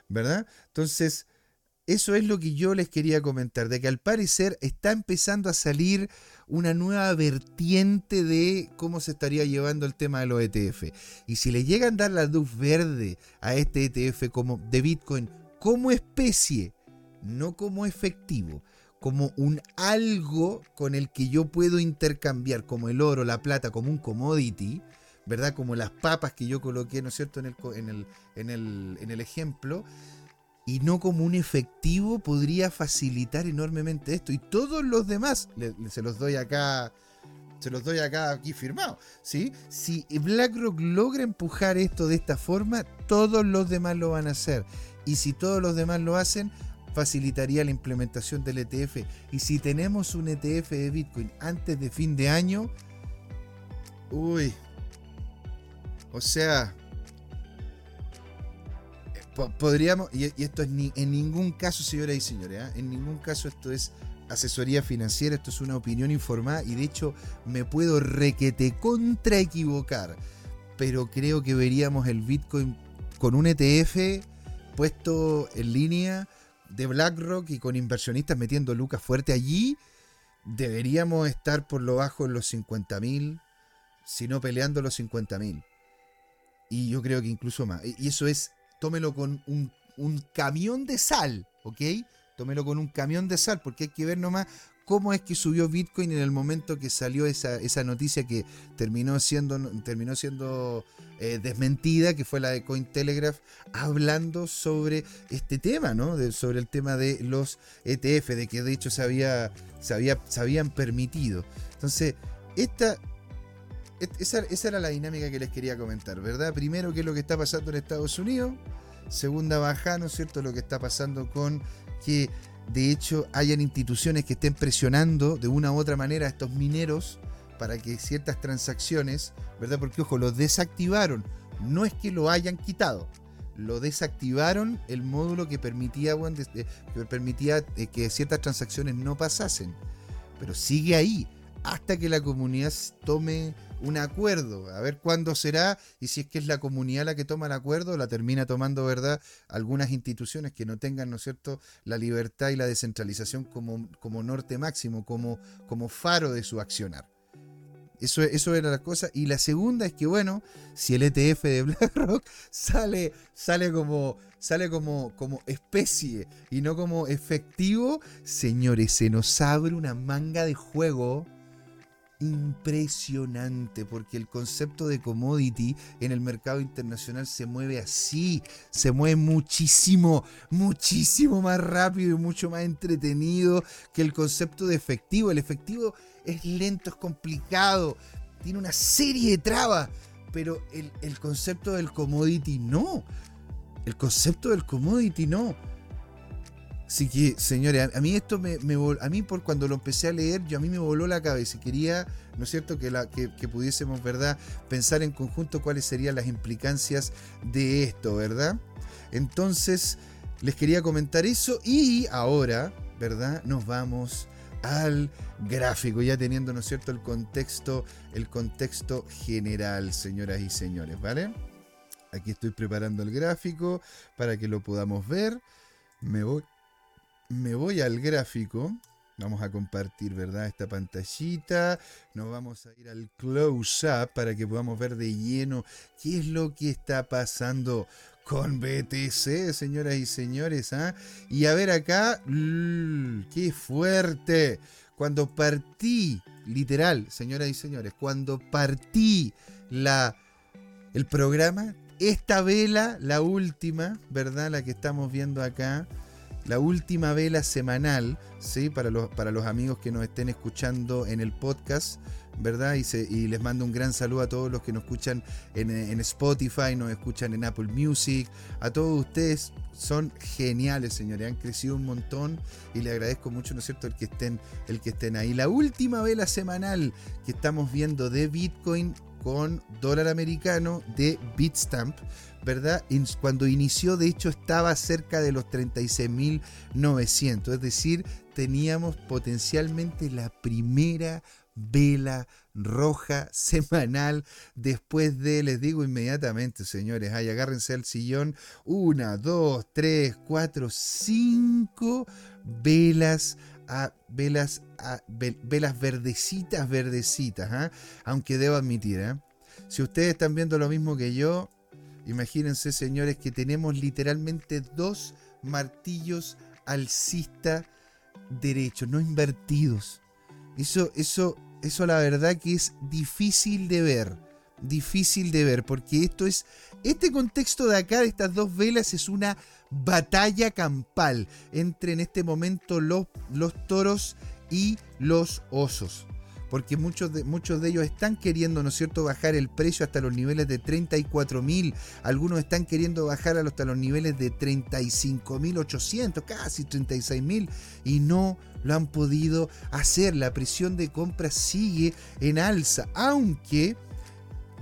¿Verdad? Entonces, eso es lo que yo les quería comentar, de que al parecer está empezando a salir una nueva vertiente de cómo se estaría llevando el tema de los ETF. Y si le llegan a dar la luz verde a este ETF como de Bitcoin como especie, no como efectivo, como un algo con el que yo puedo intercambiar, como el oro, la plata, como un commodity, ¿verdad? Como las papas que yo coloqué, ¿no es cierto?, en el, en el, en el, en el ejemplo y no como un efectivo podría facilitar enormemente esto. Y todos los demás, se los doy acá, se los doy acá aquí firmado. ¿sí? Si BlackRock logra empujar esto de esta forma, todos los demás lo van a hacer. Y si todos los demás lo hacen, facilitaría la implementación del ETF. Y si tenemos un ETF de Bitcoin antes de fin de año, uy, o sea, podríamos, y, esto es en ningún caso, señoras y señores, ¿ah? en ningún caso esto es asesoría financiera, esto es una opinión informada y de hecho me puedo requete contra equivocar, pero creo que veríamos el Bitcoin con un ETF puesto en línea de BlackRock y con inversionistas metiendo lucas fuerte allí, deberíamos estar por lo bajo en los 50 mil, si no peleando los 50 mil. Y yo creo que incluso más. Y eso es tómelo con un, camión de sal, ¿ok? Tómelo con un camión de sal, porque hay que ver nomás cómo es que subió Bitcoin en el momento que salió esa, esa noticia que terminó siendo, terminó siendo eh, desmentida, que fue la de Cointelegraph, hablando sobre este tema, ¿no? sobre el tema de los ETF, de que de hecho se, había, se, había, se habían permitido. Entonces, esta, esa, era la dinámica que les quería comentar, ¿verdad? Primero, qué es lo que está pasando en Estados Unidos. Segunda, baja, ¿no es cierto? Lo que está pasando con que de hecho hayan instituciones que estén presionando de una u otra manera a estos mineros para que ciertas transacciones, ¿verdad? Porque ojo, lo desactivaron, no es que lo hayan quitado, lo desactivaron el módulo que permitía, que, permitía eh, que ciertas transacciones no pasasen, pero sigue ahí hasta que la comunidad tome un acuerdo, a ver cuándo será y si es que es la comunidad la que toma el acuerdo, la termina tomando, ¿verdad? Algunas instituciones que no tengan, ¿no es cierto?, la libertad y la descentralización como, como norte máximo, como, como faro de su accionar. Eso, eso era la cosa. Y la segunda es que, bueno, si el ETF de BlackRock sale, sale, como, sale como, como especie y no como efectivo, señores, se nos abre una manga de juego impresionante porque el concepto de commodity en el mercado internacional se mueve así, se mueve muchísimo, muchísimo más rápido y mucho más entretenido que el concepto de efectivo. El efectivo es lento, es complicado, tiene una serie de trabas, pero el, concepto del commodity no. El concepto del commodity no Así que, señores, a, mí esto me, a mí por cuando lo empecé a leer, yo a mí me voló la cabeza y quería, ¿no es cierto?, que, la, que, pudiésemos, ¿verdad?, pensar en conjunto cuáles serían las implicancias de esto, ¿verdad? Entonces, les quería comentar eso y ahora, ¿verdad?, nos vamos al gráfico, ya teniendo, ¿no es cierto?, el contexto, el contexto general, señoras y señores, ¿vale? Aquí estoy preparando el gráfico para que lo podamos ver. Me voy me voy al gráfico. Vamos a compartir, ¿verdad? Esta pantallita. Nos vamos a ir al close-up para que podamos ver de lleno qué es lo que está pasando con BTC, señoras y señores. ¿ah? Y a ver acá, qué fuerte. Cuando partí, literal, señoras y señores, cuando partí la, el programa, esta vela, la última, ¿verdad? La que estamos viendo acá la última vela semanal, ¿sí? Para los, para los amigos que nos estén escuchando en el podcast, ¿verdad? Y, les mando un gran saludo a todos los que nos escuchan en, en, Spotify, nos escuchan en Apple Music, a todos ustedes son geniales, señores, han crecido un montón y les agradezco mucho, ¿no es cierto?, el que estén, el que estén ahí. La última vela semanal que estamos viendo de Bitcoin con dólar americano de Bitstamp, ¿verdad? Cuando inició, de hecho, estaba cerca de los 36.900, es decir, teníamos potencialmente la primera vela roja semanal después de, les digo inmediatamente, señores, ay, agárrense al sillón, una, dos, tres, cuatro, cinco velas a velas, a, velas verdecitas, verdecitas, ¿ah? aunque debo admitir, ¿eh? si ustedes están viendo lo mismo que yo, imagínense señores que tenemos literalmente dos martillos alcista derechos, no invertidos. Eso, eso, eso la verdad que es difícil de ver, difícil de ver, porque esto es, este contexto de acá, de estas dos velas, es una batalla campal entre en este momento los, toros y los osos. Porque muchos de, muchos de ellos están queriendo, ¿no es cierto?, bajar el precio hasta los niveles de 34 mil. Algunos están queriendo bajar hasta los niveles de 35 mil 800, casi 36 mil. Y no lo han podido hacer. La presión de compra sigue en alza. Aunque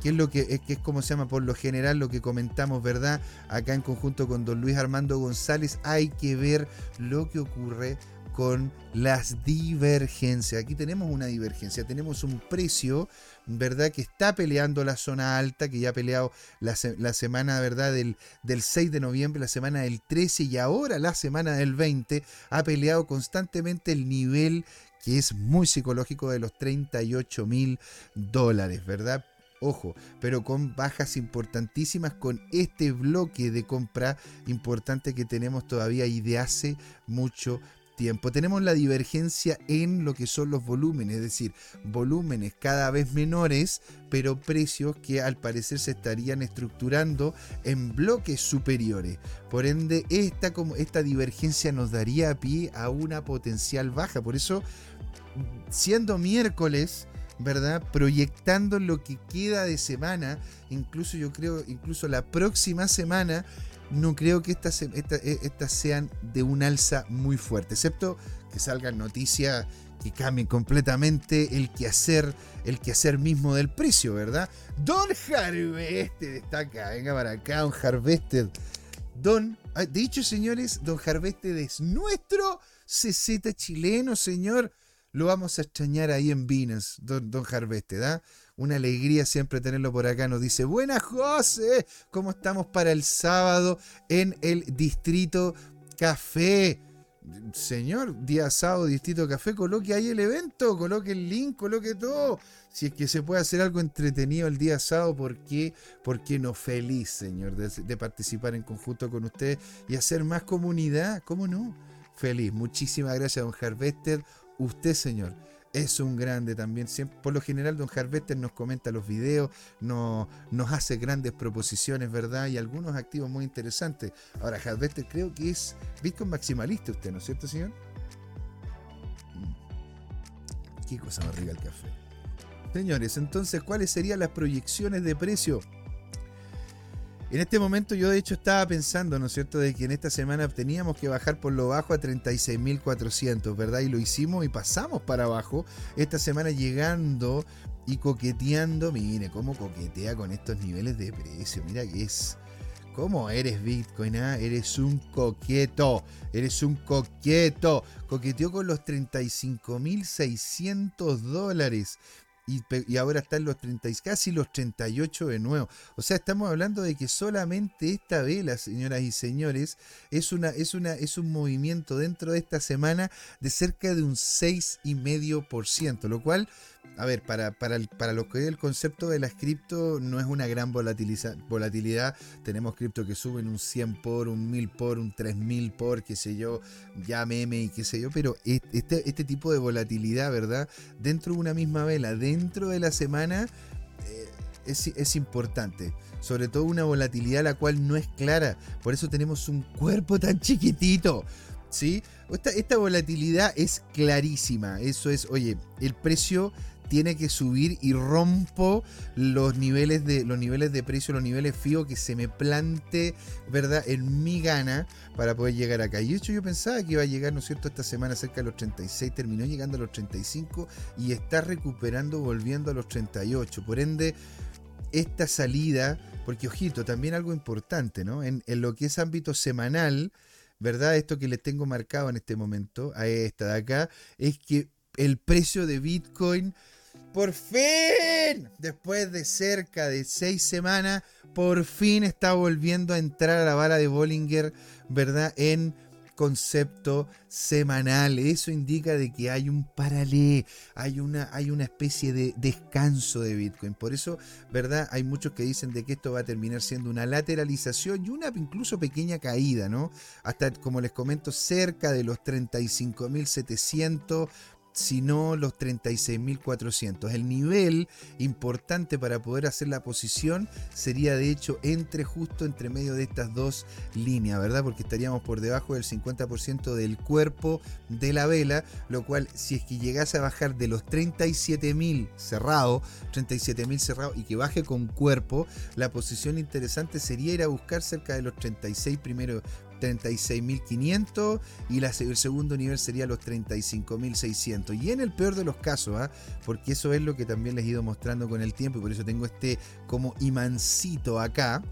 que es lo que que es como se llama por lo general lo que comentamos, ¿verdad? Acá en conjunto con don Luis Armando González, hay que ver lo que ocurre con las divergencias. Aquí tenemos una divergencia, tenemos un precio, ¿verdad? Que está peleando la zona alta, que ya ha peleado la, semana, ¿verdad? Del, del 6 de noviembre, la semana del 13 y ahora la semana del 20, ha peleado constantemente el nivel que es muy psicológico de los 38 mil dólares, ¿verdad? Ojo, pero con bajas importantísimas con este bloque de compra importante que tenemos todavía y de hace mucho tiempo. Tenemos la divergencia en lo que son los volúmenes, es decir, volúmenes cada vez menores, pero precios que al parecer se estarían estructurando en bloques superiores. Por ende, esta, como, esta divergencia nos daría pie a una potencial baja. Por eso, siendo miércoles, ¿verdad? Proyectando lo que queda de semana, incluso yo creo, incluso la próxima semana, no creo que estas, estas sean de un alza muy fuerte, excepto que salgan noticias que cambien completamente el quehacer, el quehacer mismo del precio, ¿verdad? Don Harvested está acá, venga para acá, Don Harvested. Don, ah, dicho señores, Don Harvested es nuestro CZ chileno, señor. Lo vamos a extrañar ahí en Vinas, Don, don Harvested, ¿ah? Una alegría siempre tenerlo por acá. Nos dice, buenas José, ¿cómo estamos para el sábado en el Distrito Café? Señor, día sábado, Distrito Café, coloque ahí el evento, coloque el link, coloque todo. Si es que se puede hacer algo entretenido el día sábado, ¿por qué, ¿Por qué no feliz, señor, de, participar en conjunto con usted y hacer más comunidad? ¿Cómo no? Feliz. Muchísimas gracias, don Harvester. Usted, señor es un grande también. por lo general, Don Harvester nos comenta los videos, nos hace grandes proposiciones, ¿verdad? Y algunos activos muy interesantes. Ahora, Harvester creo que es Bitcoin maximalista usted, ¿no es cierto, señor? Mm. Qué cosa más rica el café. Señores, entonces, ¿cuáles serían las proyecciones de precio? En este momento yo de hecho estaba pensando, ¿no es cierto?, de que en esta semana teníamos que bajar por lo bajo a 36.400, ¿verdad? Y lo hicimos y pasamos para abajo. Esta semana llegando y coqueteando, mire cómo coquetea con estos niveles de precio, mira que es... ¿Cómo eres Bitcoin? Ah? Eres un coqueto. Eres un coqueto. Coqueteó con los 35.600 dólares y, ahora están los 30, casi los 38 de nuevo. O sea, estamos hablando de que solamente esta vela, señoras y señores, es, una, es, una, es un movimiento dentro de esta semana de cerca de un 6,5%, lo cual a ver, para, para, para, lo que es el concepto de las cripto, no es una gran volatilidad. Tenemos cripto que suben un 100 por, un 1000 por, un 3000 por, qué sé yo, ya meme y qué sé yo, pero este, este tipo de volatilidad, ¿verdad? Dentro de una misma vela, dentro de la semana, eh, es, es importante sobre todo una volatilidad la cual no es clara. Por eso tenemos un cuerpo tan chiquitito. ¿Sí? Esta, esta, volatilidad es clarísima. Eso es, oye, el precio tiene que subir y rompo los niveles de, los niveles de precio, los niveles FIO que se me plante, ¿verdad? En mi gana para poder llegar acá. Y de hecho yo pensaba que iba a llegar, ¿no es cierto?, esta semana cerca de los 36, terminó llegando a los 35 y está recuperando, volviendo a los 38. Por ende, esta salida, porque ojito, también algo importante, ¿no? En, en lo que es ámbito semanal, ¿verdad? Esto que les tengo marcado en este momento, a esta de acá, es que el precio de Bitcoin por fin, después de cerca de seis semanas, por fin está volviendo a entrar a la vara de Bollinger, ¿verdad? En concepto semanal. Eso indica de que hay un paralelo, hay una, hay una especie de descanso de Bitcoin. Por eso, ¿verdad? Hay muchos que dicen de que esto va a terminar siendo una lateralización y una incluso pequeña caída, ¿no? Hasta, como les comento, cerca de los 35.700 sino los 36.400. El nivel importante para poder hacer la posición sería de hecho entre justo entre medio de estas dos líneas, ¿verdad? Porque estaríamos por debajo del 50% del cuerpo de la vela, lo cual si es que llegase a bajar de los 37.000 cerrado, 37.000 cerrado y que baje con cuerpo, la posición interesante sería ir a buscar cerca de los 36 primero 36.500 y el segundo nivel sería los 35.600. Y en el peor de los casos, ¿ah? porque eso es lo que también les he ido mostrando con el tiempo y por eso tengo este como imancito acá,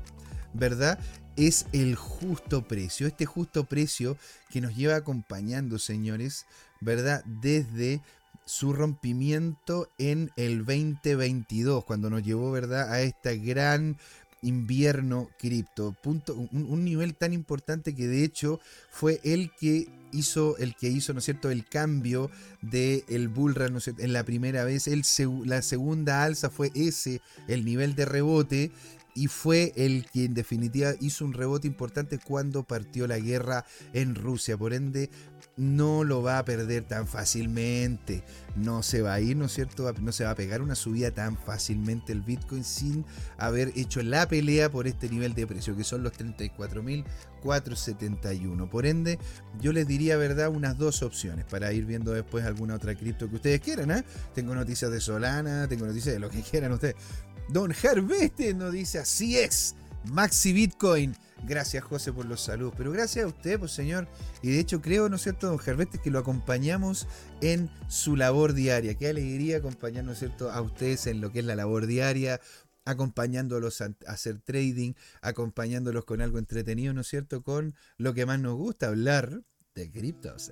¿verdad? Es el justo precio, este justo precio que nos lleva acompañando, señores, ¿verdad? Desde su rompimiento en el 2022, cuando nos llevó, ¿verdad?, a esta gran invierno cripto. Punto, un, nivel tan importante que de hecho fue el que hizo, el que hizo, ¿no es cierto?, el cambio del el bullrun, ¿no en la primera vez. El, la segunda alza fue ese, el nivel de rebote. Y fue el que en definitiva hizo un rebote importante cuando partió la guerra en Rusia. Por ende, no lo va a perder tan fácilmente. No se va a ir, ¿no es cierto? No se va a pegar una subida tan fácilmente el Bitcoin sin haber hecho la pelea por este nivel de precio, que son los 34.471. Por ende, yo les diría, ¿verdad? Unas dos opciones para ir viendo después alguna otra cripto que ustedes quieran. ¿eh? Tengo noticias de Solana, tengo noticias de lo que quieran ustedes. Don Harveste nos dice, así es, Maxi Bitcoin Gracias, José, por los saludos. Pero gracias a usted, pues, señor. Y de hecho, creo, ¿no es cierto, don Gervete, que lo acompañamos en su labor diaria. Qué alegría acompañar, ¿no es cierto?, a ustedes en lo que es la labor diaria, acompañándolos a hacer trading, acompañándolos con algo entretenido, ¿no es cierto?, con lo que más nos gusta, hablar de criptos.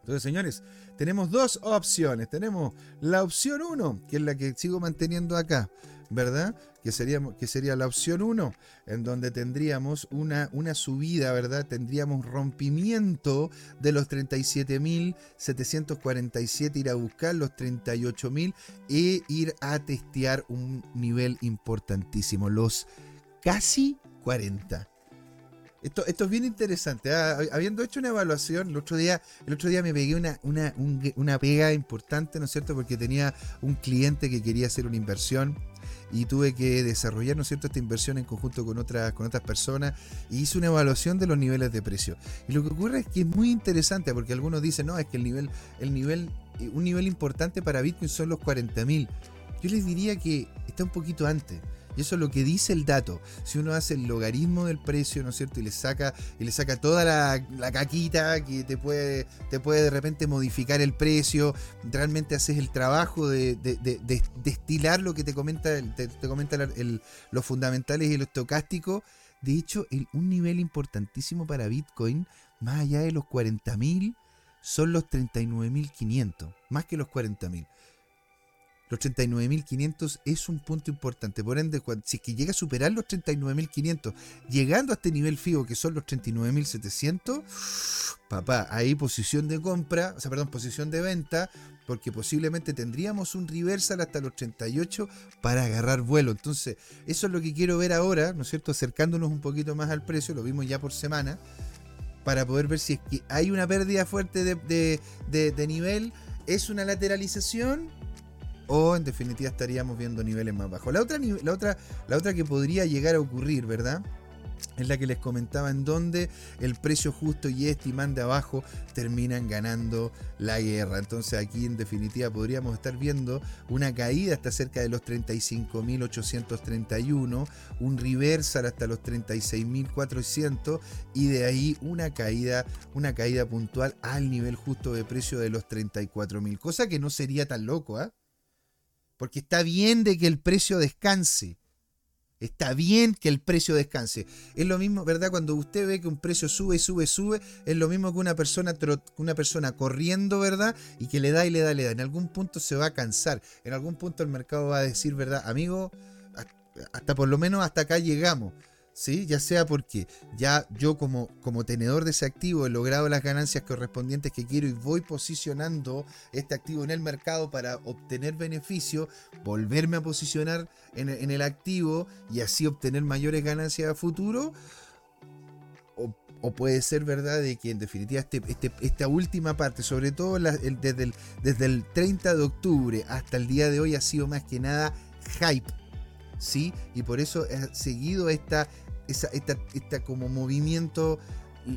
Entonces, señores, tenemos dos opciones. Tenemos la opción 1, que es la que sigo manteniendo acá. ¿verdad? Que sería, que sería la opción 1, en donde tendríamos una, una subida, ¿verdad? Tendríamos rompimiento de los 37.747, ir a buscar los 38.000 e ir a testear un nivel importantísimo, los casi 40. Esto, esto, es bien interesante. ¿ah? Habiendo hecho una evaluación, el otro día, el otro día me pegué una, una, una, pega importante, ¿no es cierto? Porque tenía un cliente que quería hacer una inversión y tuve que desarrollar, ¿no es cierto?, esta inversión en conjunto con otras, con otras personas y hice una evaluación de los niveles de precio. Y lo que ocurre es que es muy interesante porque algunos dicen, no, es que el nivel, el nivel, eh, un nivel importante para Bitcoin son los 40.000. Yo les diría que está un poquito antes. Y eso es lo que dice el dato. Si uno hace el logaritmo del precio, ¿no es cierto? Y le saca, y le saca toda la, caquita que te puede, te puede de repente modificar el precio, realmente haces el trabajo de, destilar lo que te comenta, te, comenta los fundamentales y lo estocástico. De hecho, un nivel importantísimo para Bitcoin, más allá de los 40.000, son los 39.500, más que los 40.000. Los 39.500 es un punto importante. Por ende, si es que llega a superar los 39.500, llegando a este nivel FIBO que son los 39.700, papá, ahí posición de compra, o sea, perdón, posición de venta, porque posiblemente tendríamos un reversal hasta los 38 para agarrar vuelo. Entonces, eso es lo que quiero ver ahora, ¿no es cierto? Acercándonos un poquito más al precio, lo vimos ya por semana, para poder ver si es que hay una pérdida fuerte de nivel, es una lateralización o en definitiva estaríamos viendo niveles más bajos. La otra, la otra, la otra que podría llegar a ocurrir, ¿verdad? Es la que les comentaba en donde el precio justo y este de abajo terminan ganando la guerra. Entonces aquí en definitiva podríamos estar viendo una caída hasta cerca de los 35.831, un reversal hasta los 36.400 y de ahí una caída, una caída puntual al nivel justo de precio de los 34.000. Cosa que no sería tan loco, ¿ah? Porque está bien de que el precio descanse. Está bien que el precio descanse. Es lo mismo, ¿verdad? Cuando usted ve que un precio sube, sube, sube, es lo mismo que una persona, una persona corriendo, ¿verdad? Y que le da y le da, le da. En algún punto se va a cansar. En algún punto el mercado va a decir, ¿verdad? Amigo, hasta por lo menos hasta acá llegamos. ¿Sí? Ya sea porque ya yo como, como tenedor de ese activo he logrado las ganancias correspondientes que quiero y voy posicionando este activo en el mercado para obtener beneficio, volverme a posicionar en, el activo y así obtener mayores ganancias a futuro. O, puede ser verdad de que en definitiva este, este esta última parte, sobre todo desde, el, desde el 30 de octubre hasta el día de hoy ha sido más que nada hype. ¿sí? Y por eso he seguido esta, esta, como movimiento,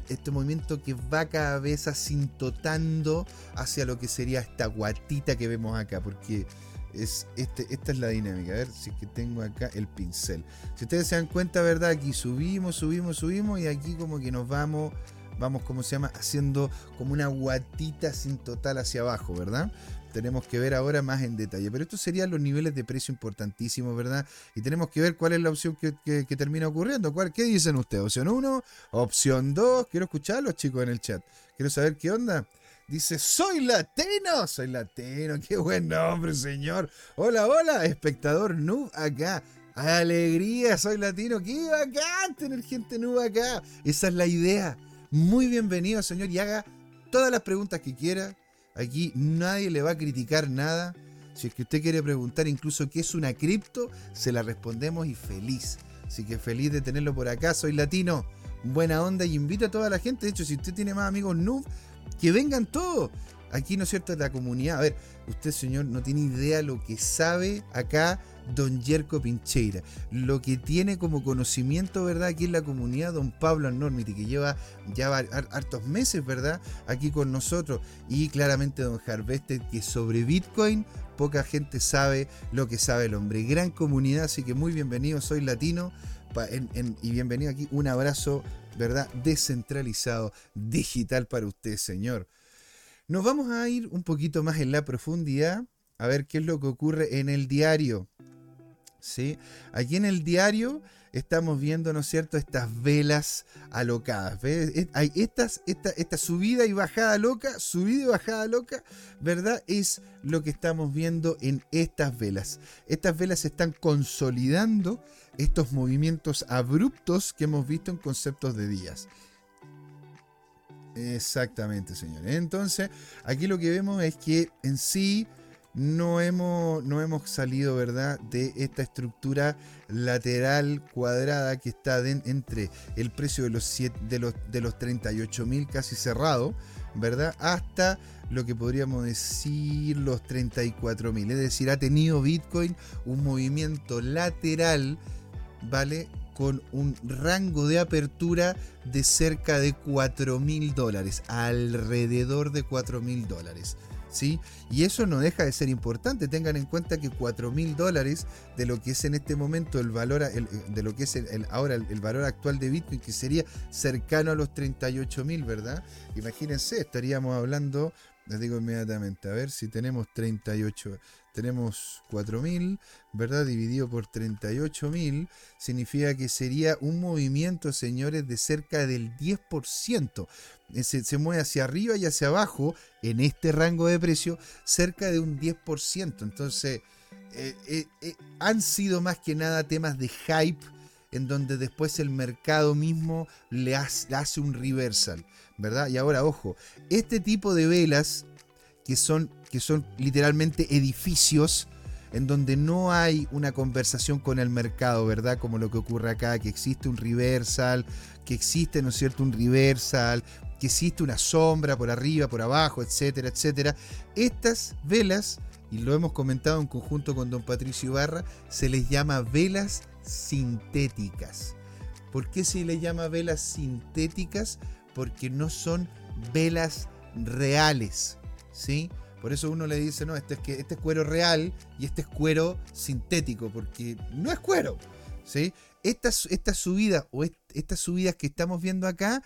este movimiento que va cada vez asintotando hacia lo que sería esta guatita que vemos acá, porque es este, esta es la dinámica. A ver si es que tengo acá el pincel. Si ustedes se dan cuenta, ¿verdad? Aquí subimos, subimos, subimos y aquí como que nos vamos, vamos, como se llama? Haciendo como una guatita sin total hacia abajo, ¿verdad? Tenemos que ver ahora más en detalle. Pero estos serían los niveles de precio importantísimos, ¿verdad? Y tenemos que ver cuál es la opción que, termina ocurriendo. ¿Cuál, ¿Qué dicen ustedes? ¿Opción 1? ¿Opción 2? Quiero escucharlos, chicos, en el chat. Quiero saber qué onda. Dice, soy latino, soy latino, qué buen nombre, señor. Hola, hola, espectador noob acá. Alegría, soy latino, qué bacán tener gente noob acá. Esa es la idea. Muy bienvenido, señor, y haga todas las preguntas que quiera Aquí nadie le va a criticar nada. Si es que usted quiere preguntar incluso qué es una cripto, se la respondemos y feliz. Así que feliz de tenerlo por acá. Soy latino, buena onda y invito a toda la gente. De hecho, si usted tiene más amigos noob, que vengan todos. Aquí, ¿no es cierto?, la comunidad. A ver, usted, señor, no tiene idea lo que sabe acá don Yerko Pincheira. Lo que tiene como conocimiento, ¿verdad?, aquí en la comunidad, don Pablo Normiti, que lleva ya hartos meses, ¿verdad?, aquí con nosotros. Y claramente don Harvester, que sobre Bitcoin poca gente sabe lo que sabe el hombre. Gran comunidad, así que muy bienvenido, soy latino. y bienvenido aquí. Un abrazo, ¿verdad? Descentralizado, digital para usted, señor. Nos vamos a ir un poquito más en la profundidad a ver qué es lo que ocurre en el diario. ¿Sí? Aquí en el diario estamos viendo, ¿no es cierto?, estas velas alocadas. Hay estas, esta, esta subida y bajada loca, subida y bajada loca, ¿verdad? Es lo que estamos viendo en estas velas. Estas velas están consolidando estos movimientos abruptos que hemos visto en conceptos de días. Exactamente, señores. Entonces, aquí lo que vemos es que en sí no hemos, no hemos salido, ¿verdad?, de esta estructura lateral cuadrada que está entre el precio de los, de los, de los 38.000 casi cerrado, ¿verdad?, hasta lo que podríamos decir los 34.000. Es decir, ha tenido Bitcoin un movimiento lateral, ¿vale? Con un rango de apertura de cerca de 4 mil dólares, alrededor de 4 mil dólares. ¿Sí? Y eso no deja de ser importante. Tengan en cuenta que 4 mil dólares de lo que es en este momento el valor, de lo que es ahora el, valor actual de Bitcoin, que sería cercano a los 38 mil, ¿verdad? Imagínense, estaríamos hablando, les digo inmediatamente, a ver si tenemos 38, tenemos 4.000, ¿verdad? Dividido por 38.000, significa que sería un movimiento, señores, de cerca del 10%. Eh, se, se, mueve hacia arriba y hacia abajo en este rango de precio, cerca de un 10%. Entonces, eh, eh, han sido más que nada temas de hype en donde después el mercado mismo le hace, le hace un reversal, ¿verdad? Y ahora, ojo, este tipo de velas que son que son literalmente edificios en donde no hay una conversación con el mercado, ¿verdad? Como lo que ocurre acá, que existe un reversal, que existe, ¿no es cierto?, un reversal, que existe una sombra por arriba, por abajo, etcétera, etcétera. Estas velas, y lo hemos comentado en conjunto con don Patricio Ibarra, se les llama velas sintéticas. ¿Por qué se les llama velas sintéticas? Porque no son velas reales, ¿sí? Por eso uno le dice, no, este es, que, este es cuero real y este es cuero sintético, porque no es cuero. ¿sí? Estas, estas subidas o estas subidas que estamos viendo acá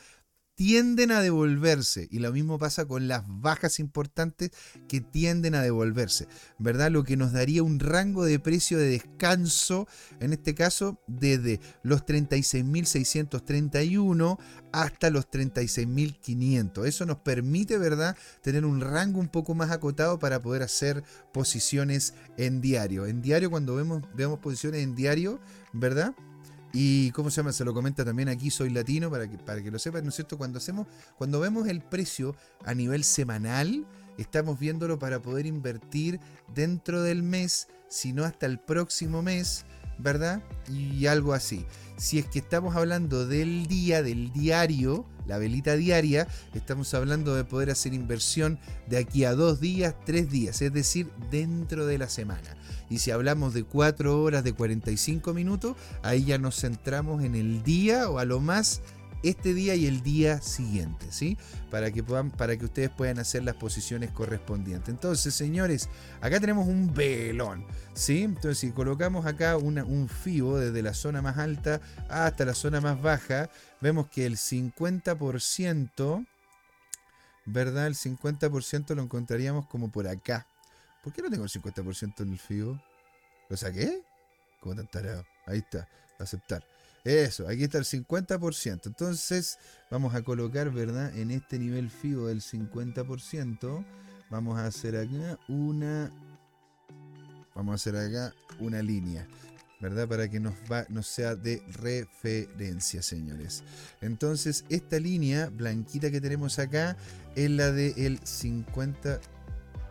tienden a devolverse. Y lo mismo pasa con las bajas importantes que tienden a devolverse. ¿Verdad? Lo que nos daría un rango de precio de descanso, en este caso, desde los 36.631 hasta los 36.500. Eso nos permite, ¿verdad?, tener un rango un poco más acotado para poder hacer posiciones en diario. En diario, cuando vemos, vemos posiciones en diario, ¿verdad? Y cómo se llama, se lo comenta también aquí, soy latino, para que, para que lo sepan, ¿no es cierto? Cuando hacemos, cuando vemos el precio a nivel semanal, estamos viéndolo para poder invertir dentro del mes, si no hasta el próximo mes, ¿verdad? Y algo así. Si es que estamos hablando del día, del diario, la velita diaria, estamos hablando de poder hacer inversión de aquí a dos días, tres días, es decir, dentro de la semana. Y si hablamos de 4 horas de 45 minutos, ahí ya nos centramos en el día o a lo más este día y el día siguiente, ¿sí? Para que, puedan, para que ustedes puedan hacer las posiciones correspondientes. Entonces, señores, acá tenemos un velón, ¿sí? Entonces, si colocamos acá un FIBO desde la zona más alta hasta la zona más baja, vemos que el 50%, ¿verdad? El 50% lo encontraríamos como por acá, ¿Por qué no tengo el 50% en el FIBO? ¿Lo saqué? ¿Cómo tan Ahí está, aceptar. Eso, aquí está el 50%. Entonces, vamos a colocar, ¿verdad? En este nivel FIBO del 50%, vamos a hacer acá una. Vamos a hacer acá una línea. ¿verdad? Para que nos, va, nos sea de referencia, señores. Entonces, esta línea blanquita que tenemos acá es la del 50%.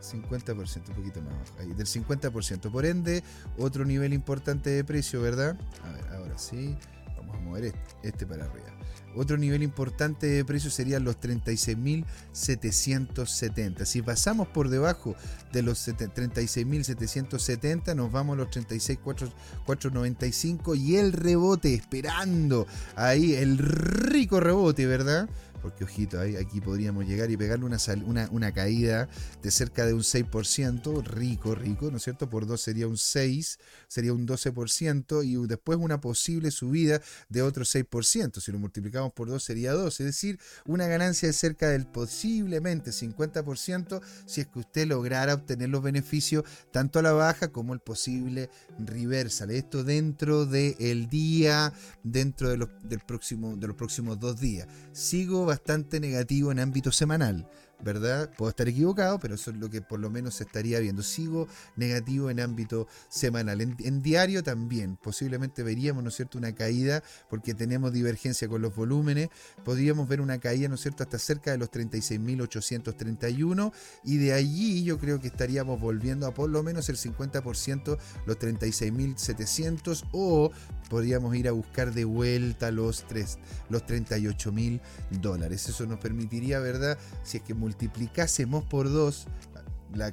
50%, un poquito más ahí, del 50%. Por ende, otro nivel importante de precio, ¿verdad? A ver, ahora sí, vamos a mover este, este para arriba. Otro nivel importante de precio serían los 36.770. Si pasamos por debajo de los 36.770, nos vamos a los 36.495 y el rebote esperando ahí el rico rebote, ¿verdad? Porque ojito, aquí podríamos llegar y pegarle una, una, caída de cerca de un 6%, rico, rico, ¿no es cierto? Por 2 sería un 6, sería un 12%, y después una posible subida de otro 6%. Si lo multiplicamos por 2 sería 2, es decir, una ganancia de cerca del posiblemente 50% si es que usted lograra obtener los beneficios tanto a la baja como el posible reversal. Esto dentro del día, dentro de los, del próximo, de los próximos dos días. Sigo bastante negativo en ámbito semanal. ¿Verdad? Puedo estar equivocado, pero eso es lo que por lo menos se estaría viendo. Sigo negativo en ámbito semanal. En, diario también, posiblemente veríamos, ¿no es cierto?, una caída porque tenemos divergencia con los volúmenes. Podríamos ver una caída, ¿no es cierto?, hasta cerca de los 36.831 y de allí yo creo que estaríamos volviendo a por lo menos el 50%, los 36.700 o podríamos ir a buscar de vuelta los, 3, los 38.000 dólares. Eso nos permitiría, ¿verdad?, si es que multiplicásemos por 2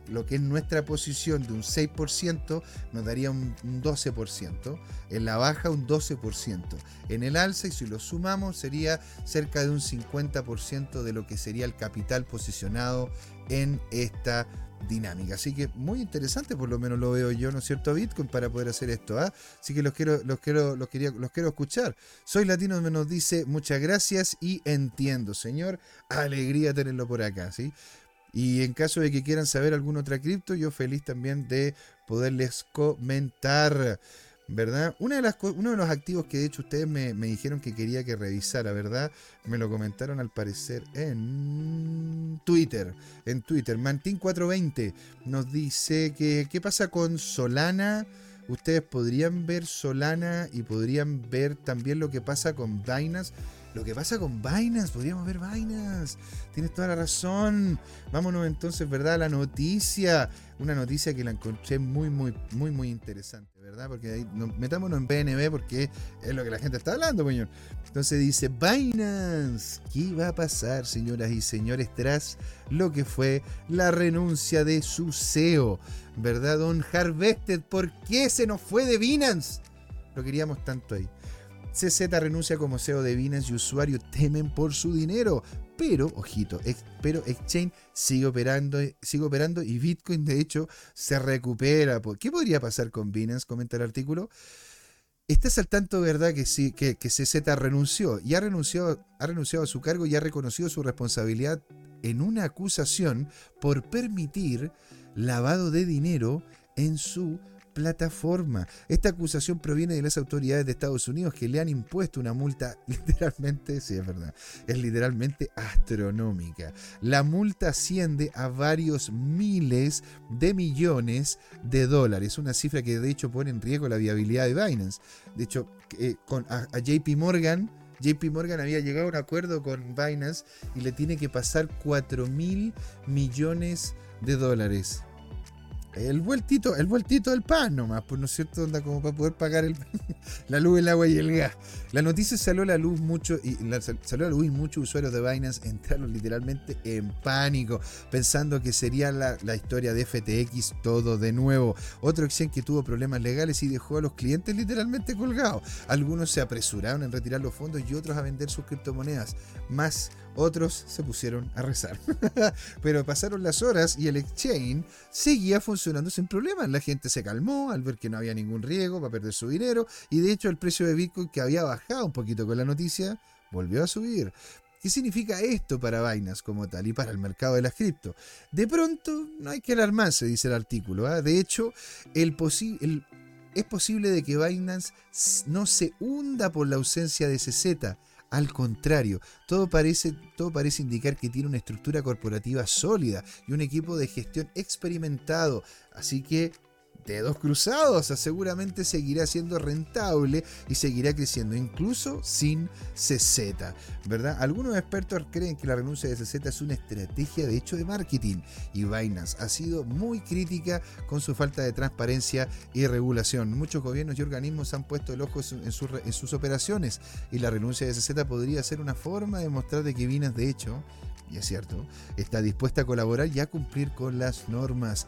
lo que es nuestra posición de un 6%, nos daría un, 12%. En la baja un 12%. En el alza, y si lo sumamos, sería cerca de un 50% de lo que sería el capital posicionado en esta dinámica. Así que muy interesante, por lo menos lo veo yo, ¿no es cierto, Bitcoin, para poder hacer esto. ¿ah? Así que los quiero, los quiero, los quería, los quiero escuchar. Soy Latino me nos dice muchas gracias y entiendo, señor. Alegría tenerlo por acá, ¿sí? Y en caso de que quieran saber alguna otra cripto, yo feliz también de poderles comentar. ¿Verdad? Una de las, uno de los activos que de hecho ustedes me, dijeron que quería que revisara, ¿verdad? Me lo comentaron al parecer en Twitter. En Twitter, Mantin420 nos dice que qué pasa con Solana. Ustedes podrían ver Solana y podrían ver también lo que pasa con Binance. Lo que pasa con Binance, podríamos ver Binance. Tienes toda la razón. Vámonos entonces, ¿verdad? A la noticia. Una noticia que la encontré muy, muy, muy, muy interesante, ¿verdad? Porque ahí, metámonos en BNB porque es lo que la gente está hablando, señor. Entonces dice, Binance, ¿qué va a pasar, señoras y señores, tras lo que fue la renuncia de su CEO? ¿Verdad, don Harvested? ¿Por qué se nos fue de Binance? Lo queríamos tanto ahí. CZ renuncia como CEO de Binance y usuarios temen por su dinero. Pero, ojito, pero Exchange sigue operando, sigue operando y Bitcoin de hecho se recupera. ¿Qué podría pasar con Binance? Comenta el artículo. Estás al tanto, ¿verdad? Que sí, que, CZ renunció y ha renunciado, ha renunciado a su cargo y ha reconocido su responsabilidad en una acusación por permitir lavado de dinero en su plataforma. Esta acusación proviene de las autoridades de Estados Unidos que le han impuesto una multa literalmente, sí es verdad, es literalmente astronómica. La multa asciende a varios miles de millones de dólares, una cifra que de hecho pone en riesgo la viabilidad de Binance. De hecho, eh, a, a JP Morgan JP Morgan había llegado a un acuerdo con Binance y le tiene que pasar 4 mil millones de dólares el vueltito, el vueltito del pan nomás, pues no es cierto, onda como para poder pagar el, la luz, el agua y el gas. La noticia salió a la luz mucho y salió la luz muchos usuarios de Binance entraron literalmente en pánico, pensando que sería la, historia de FTX todo de nuevo. Otro exchange que tuvo problemas legales y dejó a los clientes literalmente colgados. Algunos se apresuraron en retirar los fondos y otros a vender sus criptomonedas. Más otros se pusieron a rezar. Pero pasaron las horas y el exchange seguía funcionando sin problemas. La gente se calmó al ver que no había ningún riesgo para perder su dinero y de hecho el precio de Bitcoin que había bajado un poquito con la noticia volvió a subir. ¿Qué significa esto para Binance como tal y para el mercado de las cripto? De pronto, no hay que alarmarse, dice el artículo. ¿ah? De hecho, es posible de que Binance no se hunda por la ausencia de CZ, al contrario, todo parece, todo parece indicar que tiene una estructura corporativa sólida y un equipo de gestión experimentado. Así que dedos cruzados, seguramente seguirá siendo rentable y seguirá creciendo, incluso sin CZ, ¿verdad? Algunos expertos creen que la renuncia de CZ es una estrategia de hecho de marketing y Binance ha sido muy crítica con su falta de transparencia y regulación. Muchos gobiernos y organismos han puesto el ojo en, sus operaciones y la renuncia de CZ podría ser una forma de mostrar de que Binance de hecho y es cierto, está dispuesta a colaborar y a cumplir con las normas.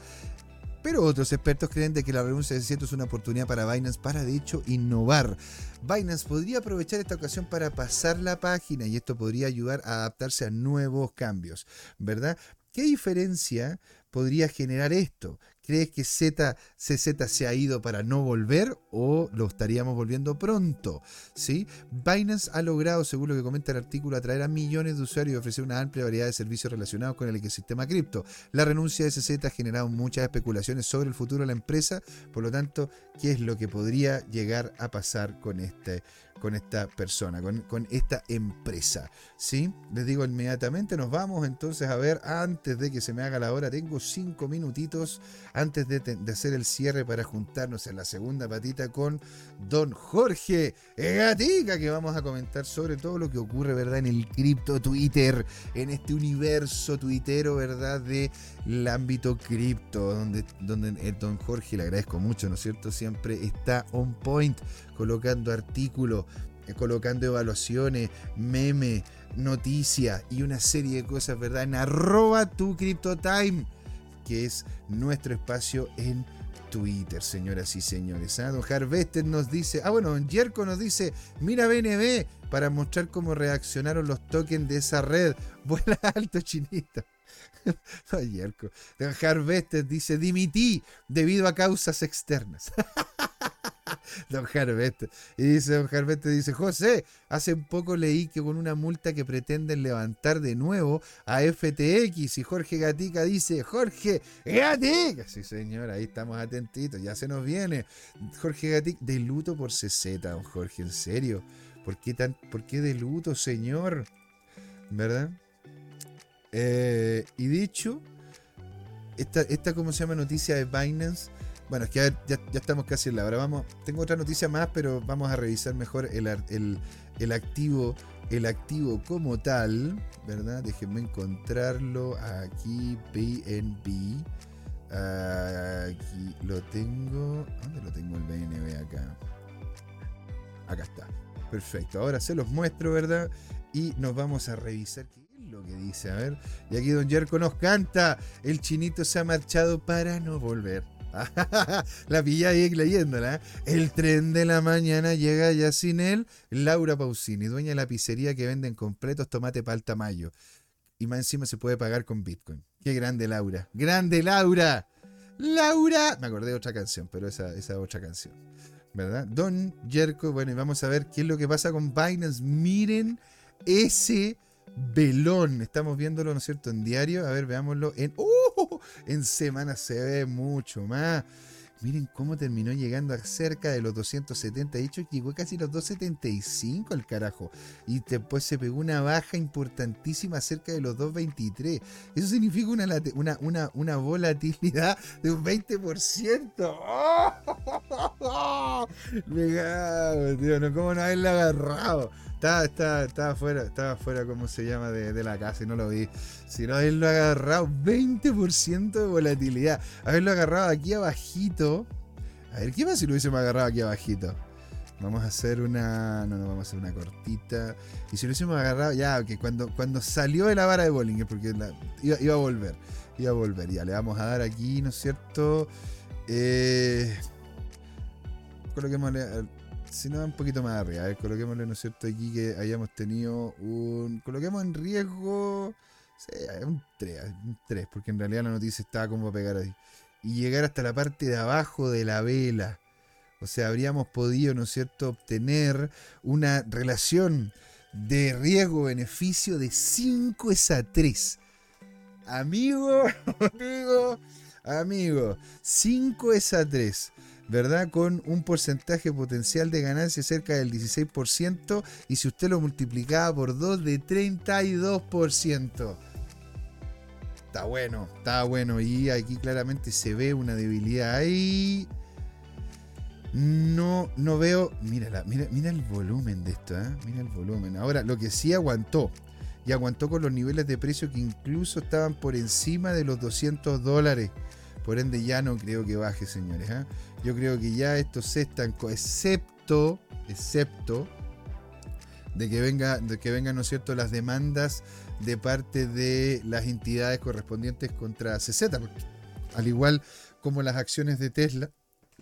Pero otros expertos creen de que la renuncia de cierto es una oportunidad para Binance para de hecho innovar. Binance podría aprovechar esta ocasión para pasar la página y esto podría ayudar a adaptarse a nuevos cambios, ¿verdad? ¿Qué diferencia podría generar esto? ¿Crees que ZCZ se ha ido para no volver o lo estaríamos volviendo pronto? ¿Sí? Binance ha logrado, según lo que comenta el artículo, atraer a millones de usuarios y ofrecer una amplia variedad de servicios relacionados con el ecosistema cripto. La renuncia de CZ ha generado muchas especulaciones sobre el futuro de la empresa, por lo tanto, ¿qué es lo que podría llegar a pasar con este con esta persona, con, esta empresa. ¿sí? Les digo inmediatamente, nos vamos entonces a ver, antes de que se me haga la hora, tengo cinco minutitos antes de, hacer el cierre para juntarnos en la segunda patita con don Jorge Gatica, que vamos a comentar sobre todo lo que ocurre, ¿verdad? En el cripto Twitter, en este universo tuitero, ¿verdad? Del ámbito cripto, donde, donde eh, don Jorge, le agradezco mucho, ¿no es cierto? Siempre está on point colocando artículos, eh, colocando evaluaciones, memes, noticias y una serie de cosas, ¿verdad? En arroba tu que es nuestro espacio en Twitter, señoras y señores. ¿ah? Don Harvester nos dice, ah bueno, Don Jerko nos dice, mira BNB para mostrar cómo reaccionaron los tokens de esa red. Vuela alto, chinito. Don Jerko. Don Harvester dice, dimití debido a causas externas. Don Jarvete. Y dice Don dice, José, hace un poco leí que con una multa que pretenden levantar de nuevo a FTX y Jorge Gatica dice, Jorge Gatica. Sí, señor, ahí estamos atentitos, ya se nos viene. Jorge Gatica, de luto por CZ, don Jorge, en serio. ¿Por qué, tan, ¿por qué de luto, señor? ¿Verdad? Eh, y dicho, esta, esta, ¿cómo se llama? Noticia de Binance bueno, es que ya, estamos casi en la hora. Vamos, tengo otra noticia más, pero vamos a revisar mejor el, activo, el activo como tal, ¿verdad? Déjenme encontrarlo aquí, BNB. Aquí lo tengo. ¿Dónde lo tengo el BNB acá? Acá está. Perfecto. Ahora se los muestro, ¿verdad? Y nos vamos a revisar qué es lo que dice. A ver. Y aquí Don Jerko nos canta. El chinito se ha marchado para no volver. la pilla ahí leyéndola. ¿eh? El tren de la mañana llega ya sin él. Laura Pausini, dueña de la pizzería que venden completos tomate palta mayo. Y más encima se puede pagar con Bitcoin. Qué grande Laura. ¡Grande Laura! ¡Laura! Me acordé de otra canción, pero esa es otra canción. ¿Verdad? Don Jerko. Bueno, y vamos a ver qué es lo que pasa con Binance. Miren ese velón. Estamos viéndolo, ¿no es cierto?, en diario. A ver, veámoslo en. ¡Uh! En semana se ve mucho más. Miren cómo terminó llegando a cerca de los 270. De hecho, llegó casi los 275 al carajo. Y después se pegó una baja importantísima cerca de los 223. Eso significa una, una, una, volatilidad de un 20%. ¡Oh! Me tío. ¿Cómo no haberla agarrado? Estaba, estaba, estaba fuera, estaba fuera, ¿cómo se llama? De, la casa y no lo vi. Si no, él lo ha agarrado 20% de volatilidad. Haberlo agarrado aquí abajito. A ver, ¿qué más si lo hubiésemos agarrado aquí abajito? Vamos a hacer una. No, no, vamos a hacer una cortita. Y si lo hubiésemos agarrado, ya, que cuando, cuando salió de la vara de Bollinger, porque iba, a volver. Iba a volver. Ya, le vamos a dar aquí, ¿no es cierto? Eh, coloquémosle si no, un poquito más arriba. A ver, coloquémosle, ¿no es cierto? Aquí que hayamos tenido un. Coloquemos en riesgo. Sí, un 3, un 3, porque en realidad la noticia estaba como a pegar ahí. Y llegar hasta la parte de abajo de la vela. O sea, habríamos podido, ¿no es cierto?, obtener una relación de riesgo-beneficio de 5 es a 3. Amigo, amigo, amigo, 5 es a 3. ¿Verdad? Con un porcentaje potencial de ganancia cerca del 16% y si usted lo multiplicaba por 2 de 32%. Está bueno, está bueno. Y aquí claramente se ve una debilidad ahí. No, no veo. Mira, mira, mira el volumen de esto, ¿eh? Mira el volumen. Ahora, lo que sí aguantó. Y aguantó con los niveles de precio que incluso estaban por encima de los 200 dólares. Por ende, ya no creo que baje, señores. ¿eh? Yo creo que ya esto se estancó, excepto, excepto de que venga, de que vengan, ¿no es cierto?, las demandas de parte de las entidades correspondientes contra CZ. Al igual como las acciones de Tesla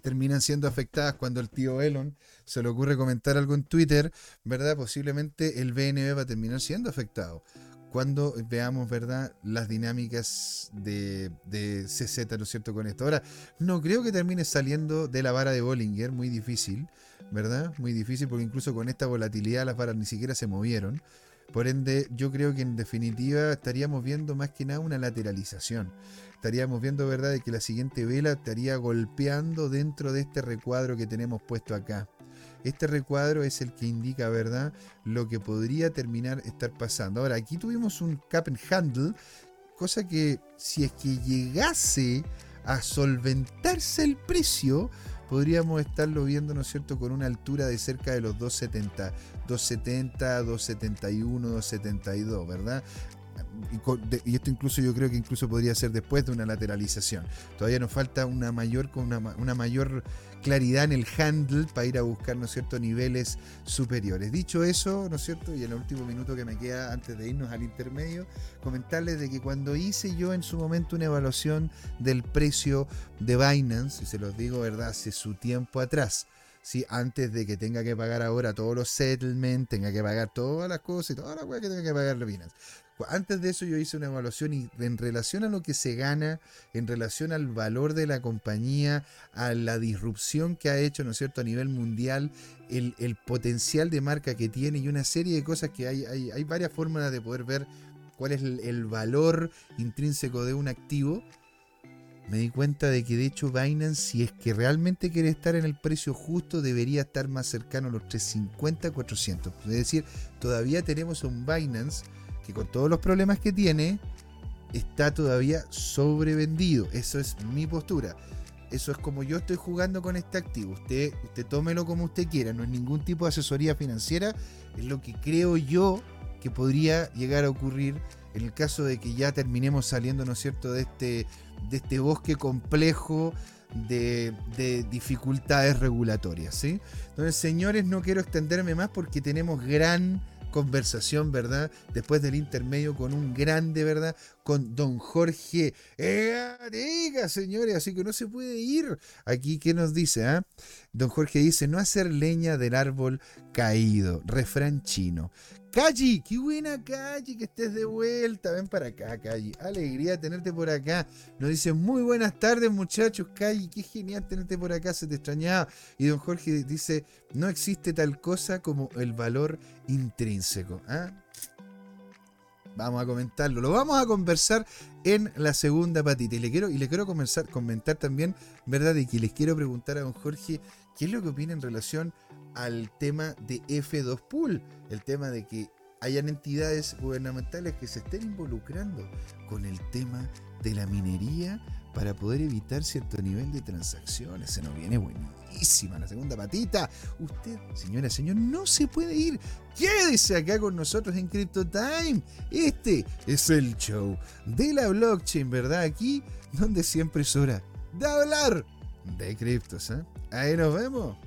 terminan siendo afectadas cuando el tío Elon se le ocurre comentar algo en Twitter, ¿verdad? Posiblemente el BNB va a terminar siendo afectado cuando veamos, ¿verdad?, las dinámicas de, de, CZ, ¿no es cierto?, con esto. Ahora, no creo que termine saliendo de la vara de Bollinger, muy difícil, ¿verdad? Muy difícil porque incluso con esta volatilidad las varas ni siquiera se movieron. Por ende, yo creo que en definitiva estaríamos viendo más que nada una lateralización. Estaríamos viendo, ¿verdad?, de que la siguiente vela estaría golpeando dentro de este recuadro que tenemos puesto acá. Este recuadro es el que indica, ¿verdad?, lo que podría terminar estar pasando. Ahora, aquí tuvimos un cap and handle, cosa que si es que llegase a solventarse el precio, podríamos estarlo viendo, ¿no es cierto?, con una altura de cerca de los 270, 270, 271, 272, ¿verdad? Y, esto incluso yo creo que incluso podría ser después de una lateralización. Todavía nos falta una mayor, una, una mayor claridad en el handle para ir a buscar, ¿no es niveles superiores. Dicho eso, ¿no es cierto?, y el último minuto que me queda antes de irnos al intermedio, comentarles de que cuando hice yo en su momento una evaluación del precio de Binance, y se los digo, ¿verdad?, hace su tiempo atrás, ¿sí? antes de que tenga que pagar ahora todos los settlements, tenga que pagar todas las cosas y toda la cosas que tenga que pagar Binance. Antes de eso yo hice una evaluación y en relación a lo que se gana, en relación al valor de la compañía, a la disrupción que ha hecho, ¿no es cierto?, a nivel mundial, el, potencial de marca que tiene y una serie de cosas que hay, hay, varias formas de poder ver cuál es el, valor intrínseco de un activo. Me di cuenta de que de hecho Binance, si es que realmente quiere estar en el precio justo, debería estar más cercano a los 350, 400. Es decir, todavía tenemos un Binance que con todos los problemas que tiene, está todavía sobrevendido. Eso es mi postura. Eso es como yo estoy jugando con este activo. Usted, usted tómelo como usted quiera. No es ningún tipo de asesoría financiera. Es lo que creo yo que podría llegar a ocurrir en el caso de que ya terminemos saliendo, ¿no es cierto?, de este, de este bosque complejo de, de, dificultades regulatorias. Entonces, señores, no quiero extenderme más porque tenemos gran conversación, ¿verdad? Después del intermedio con un grande, ¿verdad? Con don Jorge diga, señores, así que no se puede ir. Aquí, ¿qué nos dice? Ah? Don Jorge dice, no hacer leña del árbol caído, refrán chino. Calle, qué buena Calle, que estés de vuelta. Ven para acá, Calle. Alegría tenerte por acá. Nos dice muy buenas tardes, muchachos. Calle, qué genial tenerte por acá, se te extrañaba. Y don Jorge dice, no existe tal cosa como el valor intrínseco. ¿ah? Vamos a comentarlo. Lo vamos a conversar en la segunda patita. Y le quiero, y le quiero comenzar, comentar también, ¿verdad? Y que les quiero preguntar a don Jorge qué es lo que opina en relación al tema de F2 Pool, el tema de que hayan entidades gubernamentales que se estén involucrando con el tema de la minería para poder evitar cierto nivel de transacciones. Se nos viene buenísima la segunda patita. Usted, señora, señor, no se puede ir. Quédese acá con nosotros en Crypto Time. Este es el show de la blockchain, ¿verdad? Aquí donde siempre es hora de hablar de criptos. ¿eh? Ahí nos vemos.